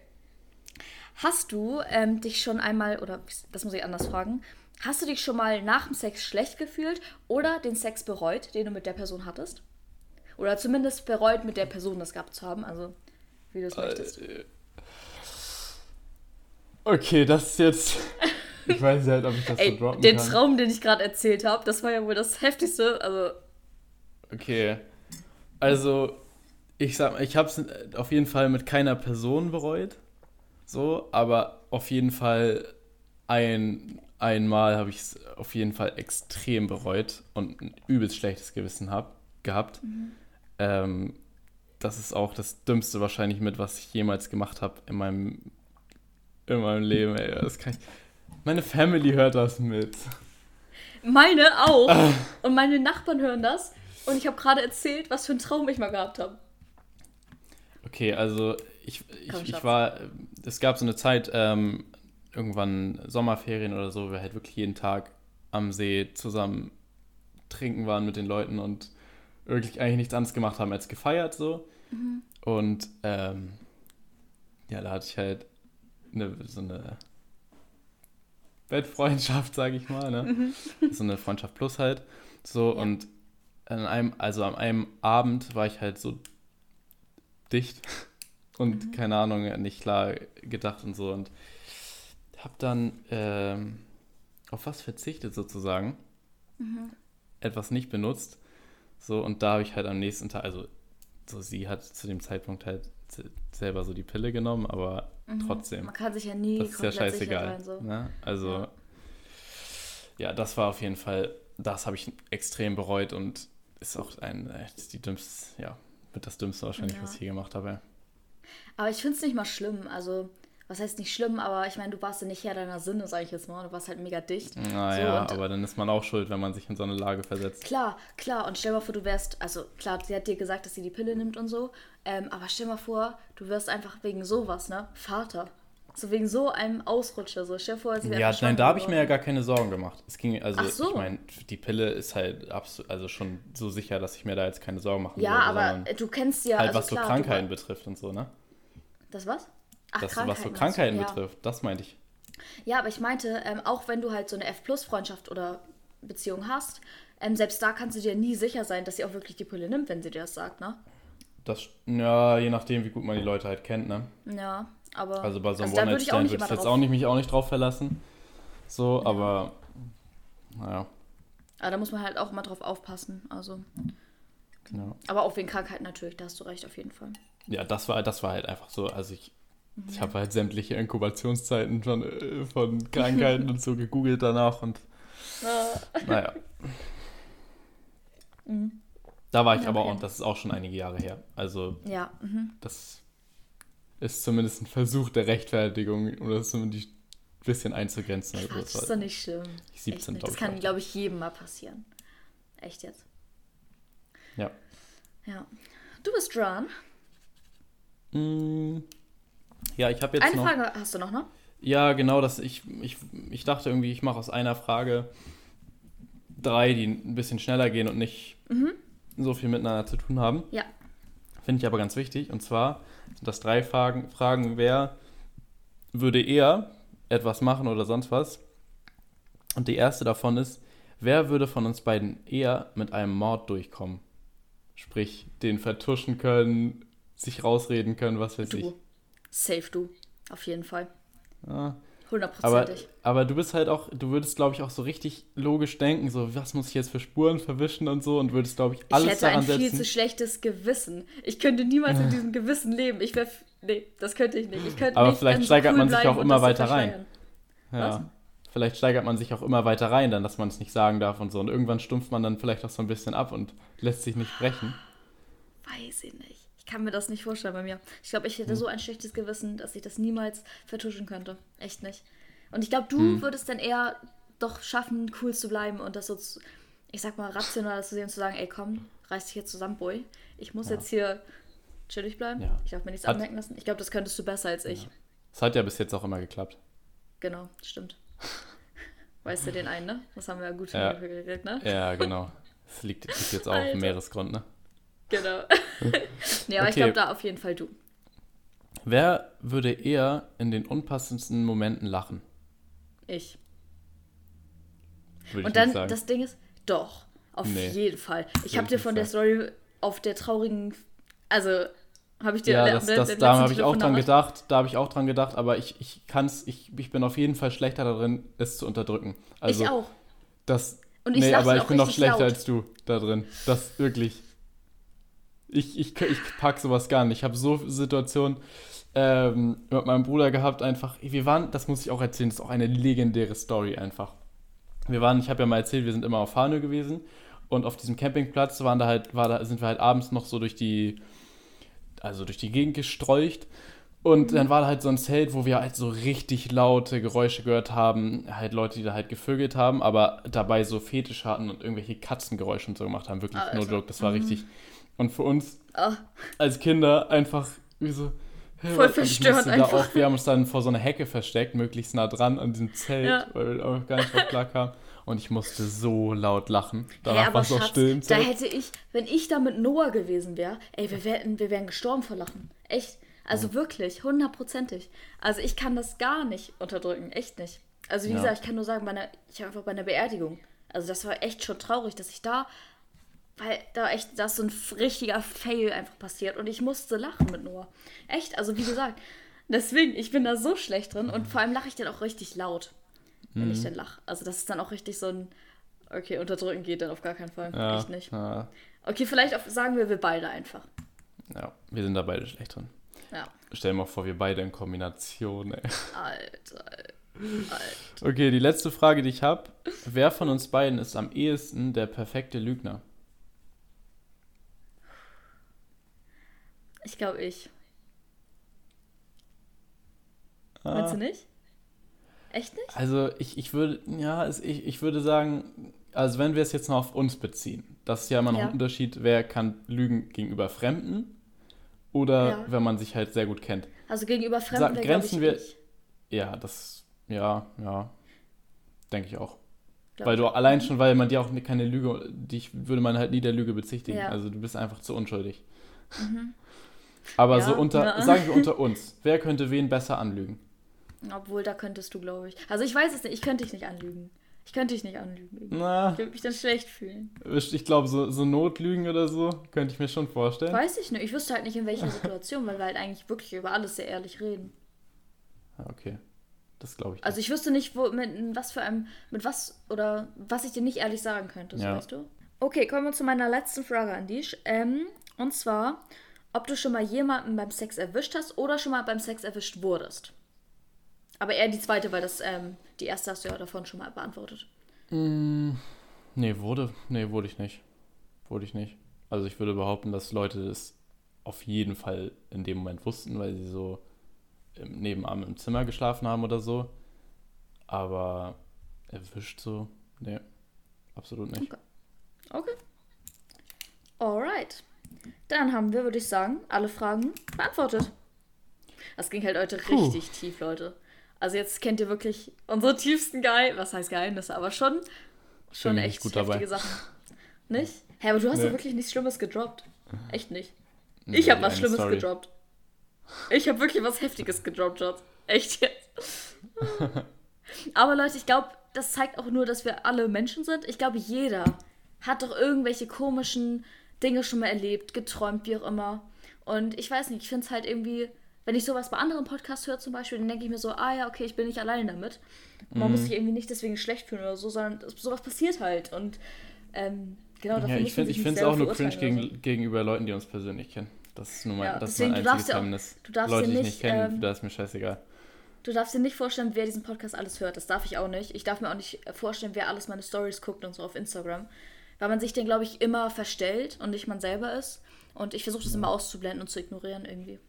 Speaker 2: Hast du ähm, dich schon einmal, oder das muss ich anders fragen, hast du dich schon mal nach dem Sex schlecht gefühlt oder den Sex bereut, den du mit der Person hattest? Oder zumindest bereut, mit der Person das gehabt zu haben, also wie du es möchtest.
Speaker 3: äh, okay, das ist jetzt. Ich weiß nicht halt, ob ich das
Speaker 2: Ey,
Speaker 3: so droppen
Speaker 2: den
Speaker 3: kann.
Speaker 2: Traum, den ich gerade erzählt habe, das war ja wohl das Heftigste. Also,
Speaker 3: Okay. Also, ich sag mal, ich habe es auf jeden Fall mit keiner Person bereut. So, aber auf jeden Fall ein, einmal habe ich es auf jeden Fall extrem bereut und ein übelst schlechtes Gewissen hab, gehabt. Ähm, das ist auch das Dümmste wahrscheinlich mit, was ich jemals gemacht habe in meinem, in meinem Leben. Ey. Das kann ich, meine Family hört das mit.
Speaker 2: Meine auch.
Speaker 3: Ah.
Speaker 2: Und meine Nachbarn hören das. Und ich habe gerade erzählt, was für einen Traum ich mal gehabt habe.
Speaker 3: Okay, also ich, ich, ich war, es gab so eine Zeit, ähm, irgendwann Sommerferien oder so, wir halt wirklich jeden Tag am See zusammen trinken waren mit den Leuten und wirklich eigentlich nichts anderes gemacht haben als gefeiert so.
Speaker 2: Mhm.
Speaker 3: Und ähm, ja, da hatte ich halt eine, so eine Bettfreundschaft, sage ich mal, ne? So eine Freundschaft plus halt. So.
Speaker 2: Ja.
Speaker 3: und an einem, also an einem Abend war ich halt so dicht und
Speaker 2: Mhm.
Speaker 3: keine Ahnung, nicht klar gedacht und so und hab dann ähm, auf was verzichtet sozusagen,
Speaker 2: Mhm.
Speaker 3: etwas nicht benutzt, so und da habe ich halt am nächsten Tag, also so sie hat zu dem Zeitpunkt halt se- selber so die Pille genommen, aber trotzdem,
Speaker 2: Mhm. Man kann sich ja nie
Speaker 3: das ist ja scheißegal.
Speaker 2: sein. So.
Speaker 3: Ne? Also
Speaker 2: Ja.
Speaker 3: ja. das war auf jeden Fall, das habe ich extrem bereut und ist auch ein, die dümmste, ja, mit das dümmste wahrscheinlich,
Speaker 2: Ja.
Speaker 3: was ich je gemacht habe.
Speaker 2: Aber ich finde es nicht mal schlimm. Also, was heißt nicht schlimm, aber ich meine, du warst ja nicht Herr deiner Sinne, sage ich jetzt mal. Du warst halt mega dicht.
Speaker 3: Naja,
Speaker 2: und-
Speaker 3: aber dann ist man auch schuld, wenn man sich in so eine Lage versetzt.
Speaker 2: Klar, klar. Und stell mal vor, du wärst, also klar, sie hat dir gesagt, dass sie die Pille nimmt und so. Ähm, aber stell mal vor, du wirst einfach wegen sowas, ne? Vater. So wegen so einem Ausrutscher. So, stell dir vor, sie wäre
Speaker 3: Ja, nein, da habe ich mir ja gar keine Sorgen gemacht. Es ging, also
Speaker 2: so.
Speaker 3: ich meine, die Pille ist halt absolut, also schon so sicher, dass ich mir da jetzt keine Sorgen machen
Speaker 2: Ja,
Speaker 3: würde,
Speaker 2: aber
Speaker 3: sondern
Speaker 2: du kennst ja.
Speaker 3: halt
Speaker 2: also
Speaker 3: was
Speaker 2: klar,
Speaker 3: so Krankheiten betrifft und so, ne?
Speaker 2: Das was? Ach,
Speaker 3: Das, was so? Krankheiten
Speaker 2: ja.
Speaker 3: betrifft, das meinte ich.
Speaker 2: Ja, aber ich meinte, ähm, auch wenn du halt so eine F-Plus-Freundschaft oder Beziehung hast, ähm, selbst da kannst du dir nie sicher sein, dass sie auch wirklich die Pille nimmt, wenn sie dir das sagt, ne?
Speaker 3: Das, ja, je nachdem, wie gut man die Leute halt kennt, ne?
Speaker 2: Ja, aber.
Speaker 3: Also bei so einem
Speaker 2: da würde ich auch
Speaker 3: One-Night-Stand würde ich jetzt auch nicht, mich auch nicht drauf verlassen. So, aber naja,
Speaker 2: Aber da muss man halt auch mal drauf aufpassen. Also.
Speaker 3: genau.
Speaker 2: Aber auch wegen Krankheiten natürlich, da hast du recht, auf jeden Fall.
Speaker 3: Ja, das war, das war halt einfach so. Also ich. Ich habe halt sämtliche Inkubationszeiten von, äh, von Krankheiten und so gegoogelt danach und naja. Da war ich
Speaker 2: Ja,
Speaker 3: aber
Speaker 2: okay.
Speaker 3: auch, das ist auch schon einige Jahre her. Also
Speaker 2: Ja, mhm.
Speaker 3: das ist zumindest ein Versuch der Rechtfertigung oder zumindest ein bisschen einzugrenzen. Also
Speaker 2: Quatsch,
Speaker 3: das
Speaker 2: ist doch nicht schlimm.
Speaker 3: 17,
Speaker 2: Echt nicht.
Speaker 3: glaub
Speaker 2: Das
Speaker 3: ich,
Speaker 2: kann,
Speaker 3: ich.
Speaker 2: glaube ich, jedem mal passieren. Echt jetzt.
Speaker 3: ja.
Speaker 2: Ja. Du bist dran.
Speaker 3: Mm, Ja, ich habe jetzt
Speaker 2: Eine
Speaker 3: noch.
Speaker 2: Frage hast du noch, ne?
Speaker 3: Ja, genau, das ich, ich, ich dachte irgendwie, ich mache aus einer Frage drei, die ein bisschen schneller gehen und nicht so viel miteinander zu tun haben.
Speaker 2: Ja.
Speaker 3: Finde ich aber ganz wichtig. Und zwar sind das drei Fragen, Fragen, wer würde eher etwas machen oder sonst was? Und die erste davon ist, wer würde von uns beiden eher mit einem Mord durchkommen? Sprich, den vertuschen können, sich rausreden können, was weiß ich.
Speaker 2: Safe du. Auf jeden Fall.
Speaker 3: Ja, aber,
Speaker 2: Hundertprozentig.
Speaker 3: aber du bist halt auch, du würdest, glaube ich, auch so richtig logisch denken, so, was muss ich jetzt für Spuren verwischen und so und würdest, glaube ich,
Speaker 2: Ich
Speaker 3: alles
Speaker 2: hätte ein
Speaker 3: daran
Speaker 2: viel
Speaker 3: setzen.
Speaker 2: zu schlechtes Gewissen. Ich könnte niemals in diesem Gewissen leben. Ich wäre. Nee, das könnte ich nicht. Ich könnte
Speaker 3: Aber
Speaker 2: nicht
Speaker 3: vielleicht
Speaker 2: so
Speaker 3: steigert
Speaker 2: cool
Speaker 3: man sich auch immer weiter rein. Ja.
Speaker 2: Was?
Speaker 3: Vielleicht steigert man sich auch immer weiter rein, dann, dass man es nicht sagen darf und so. Und irgendwann stumpft man dann vielleicht auch so ein bisschen ab und lässt sich nicht sprechen.
Speaker 2: Weiß ich nicht. Ich kann mir das nicht vorstellen bei mir. Ich glaube, ich hätte
Speaker 3: Hm.
Speaker 2: so ein schlechtes Gewissen, dass ich das niemals vertuschen könnte. Echt nicht. Und ich glaube, du
Speaker 3: Hm.
Speaker 2: würdest dann eher doch schaffen, cool zu bleiben und das so, zu, ich sag mal, rational zu sehen und zu sagen, ey, komm, reiß dich jetzt zusammen, Boy. Ich muss jetzt hier chillig bleiben.
Speaker 3: Ja.
Speaker 2: Ich darf mir nichts
Speaker 3: Hat-
Speaker 2: anmerken lassen. Ich glaube, das könntest du besser als ich.
Speaker 3: Es hat ja bis jetzt auch immer geklappt.
Speaker 2: Genau, stimmt. Weißt du den einen, ne? Das haben wir ja gut
Speaker 3: Ja.
Speaker 2: geredet, ne?
Speaker 3: Ja, genau. Es liegt, liegt jetzt auch auf dem Meeresgrund, ne?
Speaker 2: Genau. nee, aber ich
Speaker 3: Okay.
Speaker 2: glaube, da auf jeden Fall du.
Speaker 3: Wer würde eher in den unpassendsten Momenten lachen?
Speaker 2: Ich.
Speaker 3: Würde ich
Speaker 2: Und dann,
Speaker 3: nicht sagen.
Speaker 2: das Ding ist, doch, auf
Speaker 3: Nee.
Speaker 2: jeden Fall. Ich habe
Speaker 3: ich
Speaker 2: dir von der. Story auf der traurigen, also habe ich dir
Speaker 3: ja, das, das, da habe ich auch dran gedacht. Da habe ich auch dran gedacht, aber ich, ich kann's, ich, ich bin auf jeden Fall schlechter darin, es zu unterdrücken. Also
Speaker 2: ich auch.
Speaker 3: das.
Speaker 2: Und ich
Speaker 3: nee, aber ich bin noch schlechter
Speaker 2: laut.
Speaker 3: als du da drin. Das wirklich. Ich, ich, ich pack sowas gar nicht. Ich habe so Situationen ähm, mit meinem Bruder gehabt, einfach. Wir waren, das muss ich auch erzählen, das ist auch eine legendäre Story einfach. Wir waren, ich habe ja mal erzählt, wir sind immer auf Hanö gewesen und auf diesem Campingplatz waren da halt, war da, sind wir halt abends noch so durch die, also durch die Gegend gestreucht. Und dann war da halt so ein Zelt, wo wir halt so richtig laute Geräusche gehört haben. Halt Leute, die da halt gevögelt haben, aber dabei so Fetisch hatten und irgendwelche Katzengeräusche und so gemacht haben. Wirklich, no
Speaker 2: Alter.
Speaker 3: joke, das war
Speaker 2: Mhm.
Speaker 3: richtig. Und für uns
Speaker 2: Oh,
Speaker 3: als Kinder einfach wie so.
Speaker 2: Voll
Speaker 3: da
Speaker 2: einfach.
Speaker 3: Auch, wir haben uns dann vor so einer Hecke versteckt, möglichst nah dran an diesem Zelt,
Speaker 2: Ja.
Speaker 3: weil wir auch gar nicht drauf klar kam. Und ich musste so laut lachen. Danach war es auch still im
Speaker 2: da
Speaker 3: Zelt.
Speaker 2: hätte ich, wenn ich da mit Noah gewesen wäre, ey, wir wären, wir wären gestorben vor Lachen. Echt. Also wirklich, hundertprozentig. Also ich kann das gar nicht unterdrücken, echt nicht. Also wie
Speaker 3: Ja.
Speaker 2: gesagt, ich kann nur sagen, bei einer, ich war einfach bei einer Beerdigung. Also das war echt schon traurig, dass ich da, weil da echt, da ist so ein richtiger Fail einfach passiert und ich musste lachen mit Noah. Echt, also wie gesagt, deswegen, ich bin da so schlecht drin und vor allem lache ich dann auch richtig laut, wenn
Speaker 3: Mhm.
Speaker 2: ich dann lache. Also das ist dann auch richtig so ein, okay, unterdrücken geht dann auf gar keinen Fall.
Speaker 3: ja,
Speaker 2: Echt nicht.
Speaker 3: Ja,
Speaker 2: Okay, vielleicht auf, sagen wir wir beide einfach.
Speaker 3: ja, wir sind da beide schlecht drin.
Speaker 2: Ja.
Speaker 3: Stell dir mal vor, wir beide in Kombination, ey.
Speaker 2: Alter. Alter.
Speaker 3: Okay, die letzte Frage, die ich habe. Wer von uns beiden ist am ehesten der perfekte Lügner?
Speaker 2: Ich glaube ich.
Speaker 3: Ah.
Speaker 2: Meinst du nicht? Echt nicht?
Speaker 3: Also ich, ich würde, ja, ich, ich würde sagen, also wenn wir es jetzt noch auf uns beziehen, das ist ja immer noch
Speaker 2: Ja.
Speaker 3: ein Unterschied, wer kann lügen gegenüber Fremden oder
Speaker 2: Ja.
Speaker 3: wenn man sich halt sehr gut kennt.
Speaker 2: Also gegenüber
Speaker 3: Sa-
Speaker 2: Fremden ich,
Speaker 3: grenzen wir-
Speaker 2: ich.
Speaker 3: Ja, das, ja, ja, denke ich auch.
Speaker 2: Glaub
Speaker 3: Weil du allein schon, weil man dir auch keine Lüge, dich würde man halt nie der Lüge bezichtigen.
Speaker 2: Ja. Mhm.
Speaker 3: Also du bist einfach zu unschuldig. Aber
Speaker 2: Ja,
Speaker 3: so unter,
Speaker 2: ja.
Speaker 3: sagen wir unter uns, wer könnte wen besser anlügen?
Speaker 2: Obwohl, da könntest du, glaube ich. Also ich weiß es nicht, ich könnte dich nicht anlügen. Ich könnte dich nicht anlügen.
Speaker 3: Na,
Speaker 2: Ich würde mich dann schlecht fühlen.
Speaker 3: ich glaube, so, so Notlügen oder so könnte ich mir schon vorstellen.
Speaker 2: Weiß ich nicht. Ich wüsste halt nicht, in welcher Situation, weil wir halt eigentlich wirklich über alles sehr ehrlich reden.
Speaker 3: Ja, okay. Das glaube ich.
Speaker 2: Also ich wüsste nicht, wo, mit was für einem, mit was oder was ich dir nicht ehrlich sagen könnte, so
Speaker 3: Ja.
Speaker 2: weißt du? Okay, kommen wir zu meiner letzten Frage an dich. Ähm, und zwar, ob du schon mal jemanden beim Sex erwischt hast oder schon mal beim Sex erwischt wurdest. Aber eher die zweite, weil das, ähm, die erste hast du ja davon schon mal beantwortet.
Speaker 3: Nee, wurde, nee, wurde ich nicht. Wurde ich nicht. Also ich würde behaupten, dass Leute es auf jeden Fall in dem Moment wussten, weil sie so im, nebenan im Zimmer geschlafen haben oder so. Aber erwischt so, nee, absolut nicht.
Speaker 2: Okay. Okay. Alright. Dann haben wir, würde ich sagen, alle Fragen beantwortet. Das ging halt heute
Speaker 3: Puh.
Speaker 2: richtig tief, Leute. Also jetzt kennt ihr wirklich unsere tiefsten Geheimnisse, was heißt Geheimnisse, aber schon, schon echt
Speaker 3: nicht gut
Speaker 2: heftige
Speaker 3: dabei.
Speaker 2: Sachen. Nicht? Hä, aber du hast
Speaker 3: Nee.
Speaker 2: ja wirklich nichts Schlimmes gedroppt. Echt nicht.
Speaker 3: Nee,
Speaker 2: Ich habe was Schlimmes
Speaker 3: Story.
Speaker 2: gedroppt. Ich habe wirklich was Heftiges gedroppt, Schatz. Echt jetzt. Aber Leute, ich glaube, das zeigt auch nur, dass wir alle Menschen sind. Ich glaube, jeder hat doch irgendwelche komischen Dinge schon mal erlebt, geträumt, wie auch immer. Und ich weiß nicht, ich finde es halt irgendwie, wenn ich sowas bei anderen Podcasts höre zum Beispiel, dann denke ich mir so, ah ja, okay, ich bin nicht allein damit. Und man muss
Speaker 3: Mhm.
Speaker 2: sich irgendwie nicht deswegen schlecht fühlen oder so, sondern sowas passiert halt. Und ähm, genau, dafür
Speaker 3: Ja, ich finde es auch nur cringe gegen, gegenüber Leuten, die uns persönlich kennen. Das ist nur mein,
Speaker 2: Ja,
Speaker 3: das ist mein
Speaker 2: du
Speaker 3: einziges Geheimnis.
Speaker 2: du darfst
Speaker 3: Leute, die ich
Speaker 2: nicht,
Speaker 3: nicht kenne,
Speaker 2: ähm,
Speaker 3: da ist mir scheißegal.
Speaker 2: Du darfst dir nicht vorstellen, wer diesen Podcast alles hört. Das darf ich auch nicht. Ich darf mir auch nicht vorstellen, wer alles meine Stories guckt und so auf Instagram. Weil man sich dann, glaube ich, immer verstellt und nicht man selber ist. Und ich versuche das immer auszublenden und zu ignorieren irgendwie.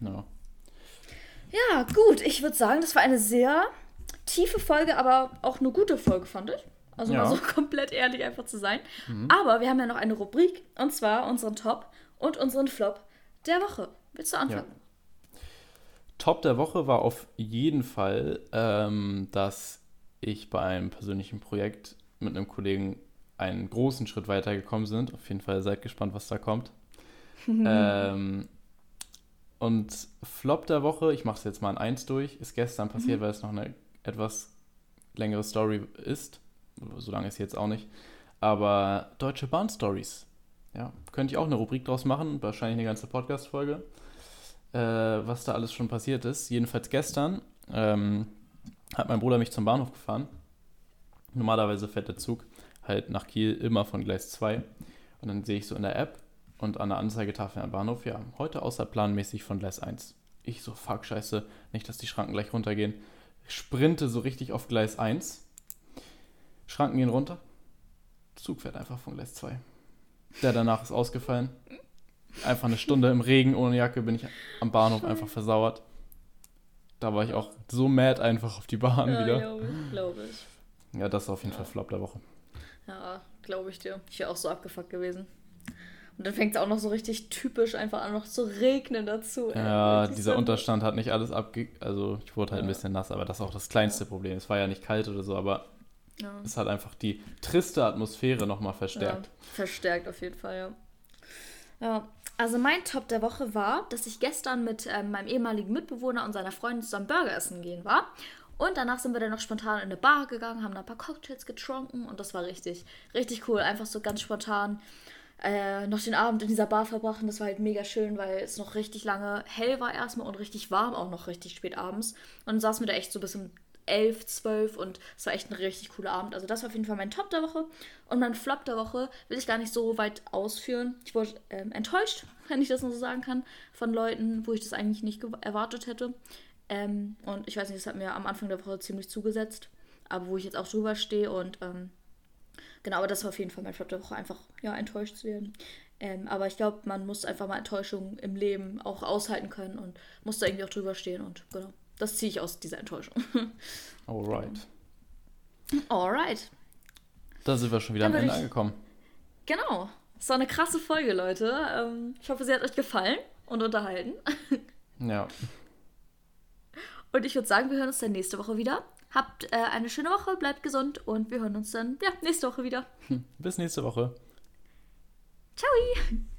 Speaker 3: Ja.
Speaker 2: Ja, gut. Ich würde sagen, das war eine sehr tiefe Folge, aber auch eine gute Folge, fand ich. Also
Speaker 3: Ja.
Speaker 2: mal so komplett ehrlich einfach zu sein. Aber wir haben ja noch eine Rubrik. Und zwar unseren Top und unseren Flop der Woche. Willst du anfangen?
Speaker 3: Top der Woche war auf jeden Fall, ähm, dass ich bei einem persönlichen Projekt mit einem Kollegen einen großen Schritt weitergekommen sind. Auf jeden Fall seid gespannt, was da kommt. ähm, und Flop der Woche, ich mache es jetzt mal in eins durch, ist gestern passiert, weil es noch eine etwas längere Story ist. So lange ist sie jetzt auch nicht. Aber Deutsche Bahn Stories. Ja, könnte ich auch eine Rubrik draus machen, wahrscheinlich eine ganze Podcast-Folge äh, was da alles schon passiert ist. Jedenfalls gestern ähm, hat mein Bruder mich zum Bahnhof gefahren. Normalerweise fährt der Zug halt nach Kiel immer von Gleis 2. Und dann sehe ich so in der App und an der Anzeigetafel am Bahnhof, ja, heute außerplanmäßig von Gleis 1. Ich so, fuck, scheiße, nicht, dass die Schranken gleich runtergehen. Sprinte so richtig auf Gleis 1. Schranken gehen runter. Zug fährt einfach von Gleis 2. Der danach ist ausgefallen. Einfach eine Stunde im Regen ohne Jacke bin ich am Bahnhof einfach versauert. Da war ich auch so mad einfach auf die Bahn
Speaker 2: Ja,
Speaker 3: wieder.
Speaker 2: glaube ich. Glaube ich.
Speaker 3: Ja, das ist auf jeden Fall Flop der Woche.
Speaker 2: Ja, glaube ich dir. Ich wäre auch so abgefuckt gewesen. Und dann fängt es auch noch so richtig typisch einfach an, noch zu regnen dazu.
Speaker 3: Ja,
Speaker 2: Richtig
Speaker 3: dieser Unterstand hat nicht alles abge... Also ich wurde halt ein
Speaker 2: Ja.
Speaker 3: bisschen nass, aber das ist auch das kleinste Problem. Es war ja nicht kalt oder so, aber
Speaker 2: Ja.
Speaker 3: es hat einfach die triste Atmosphäre nochmal verstärkt.
Speaker 2: Ja, verstärkt auf jeden Fall, ja. Ja, also mein Top der Woche war, dass ich gestern mit ähm, meinem ehemaligen Mitbewohner und seiner Freundin zusammen Burger essen gehen war. Und danach sind wir dann noch spontan in eine Bar gegangen, haben da ein paar Cocktails getrunken und das war richtig, richtig cool. Einfach so ganz spontan äh, noch den Abend in dieser Bar verbracht und das war halt mega schön, weil es noch richtig lange hell war erstmal und richtig warm auch noch richtig spät abends. Und dann saßen wir da echt so bis um 11, 12 und es war echt ein richtig cooler Abend. Also das war auf jeden Fall mein Top der Woche. Und mein Flop der Woche will ich gar nicht so weit ausführen. Ich wurde ähm, enttäuscht, wenn ich das nur so sagen kann, von Leuten, wo ich das eigentlich nicht erwartet hätte. Ähm, und ich weiß nicht, das hat mir am Anfang der Woche ziemlich zugesetzt. Aber wo ich jetzt auch drüber stehe und ähm, genau, aber das war auf jeden Fall mein Flop der Woche, einfach ja, enttäuscht zu werden. Ähm, aber ich glaube, man muss einfach mal Enttäuschungen im Leben auch aushalten können und muss da irgendwie auch drüber stehen und genau. Das ziehe ich aus dieser Enttäuschung.
Speaker 3: Alright.
Speaker 2: Alright.
Speaker 3: Da sind wir schon wieder
Speaker 2: Dann
Speaker 3: am Ende
Speaker 2: ich-
Speaker 3: angekommen.
Speaker 2: Genau. Das war eine krasse Folge, Leute. Ähm, ich hoffe, sie hat euch gefallen und unterhalten.
Speaker 3: Ja.
Speaker 2: Und ich würde sagen, wir hören uns dann nächste Woche wieder. Habt äh, eine schöne Woche, bleibt gesund und wir hören uns dann ja, nächste Woche wieder.
Speaker 3: Bis nächste Woche.
Speaker 2: Ciao!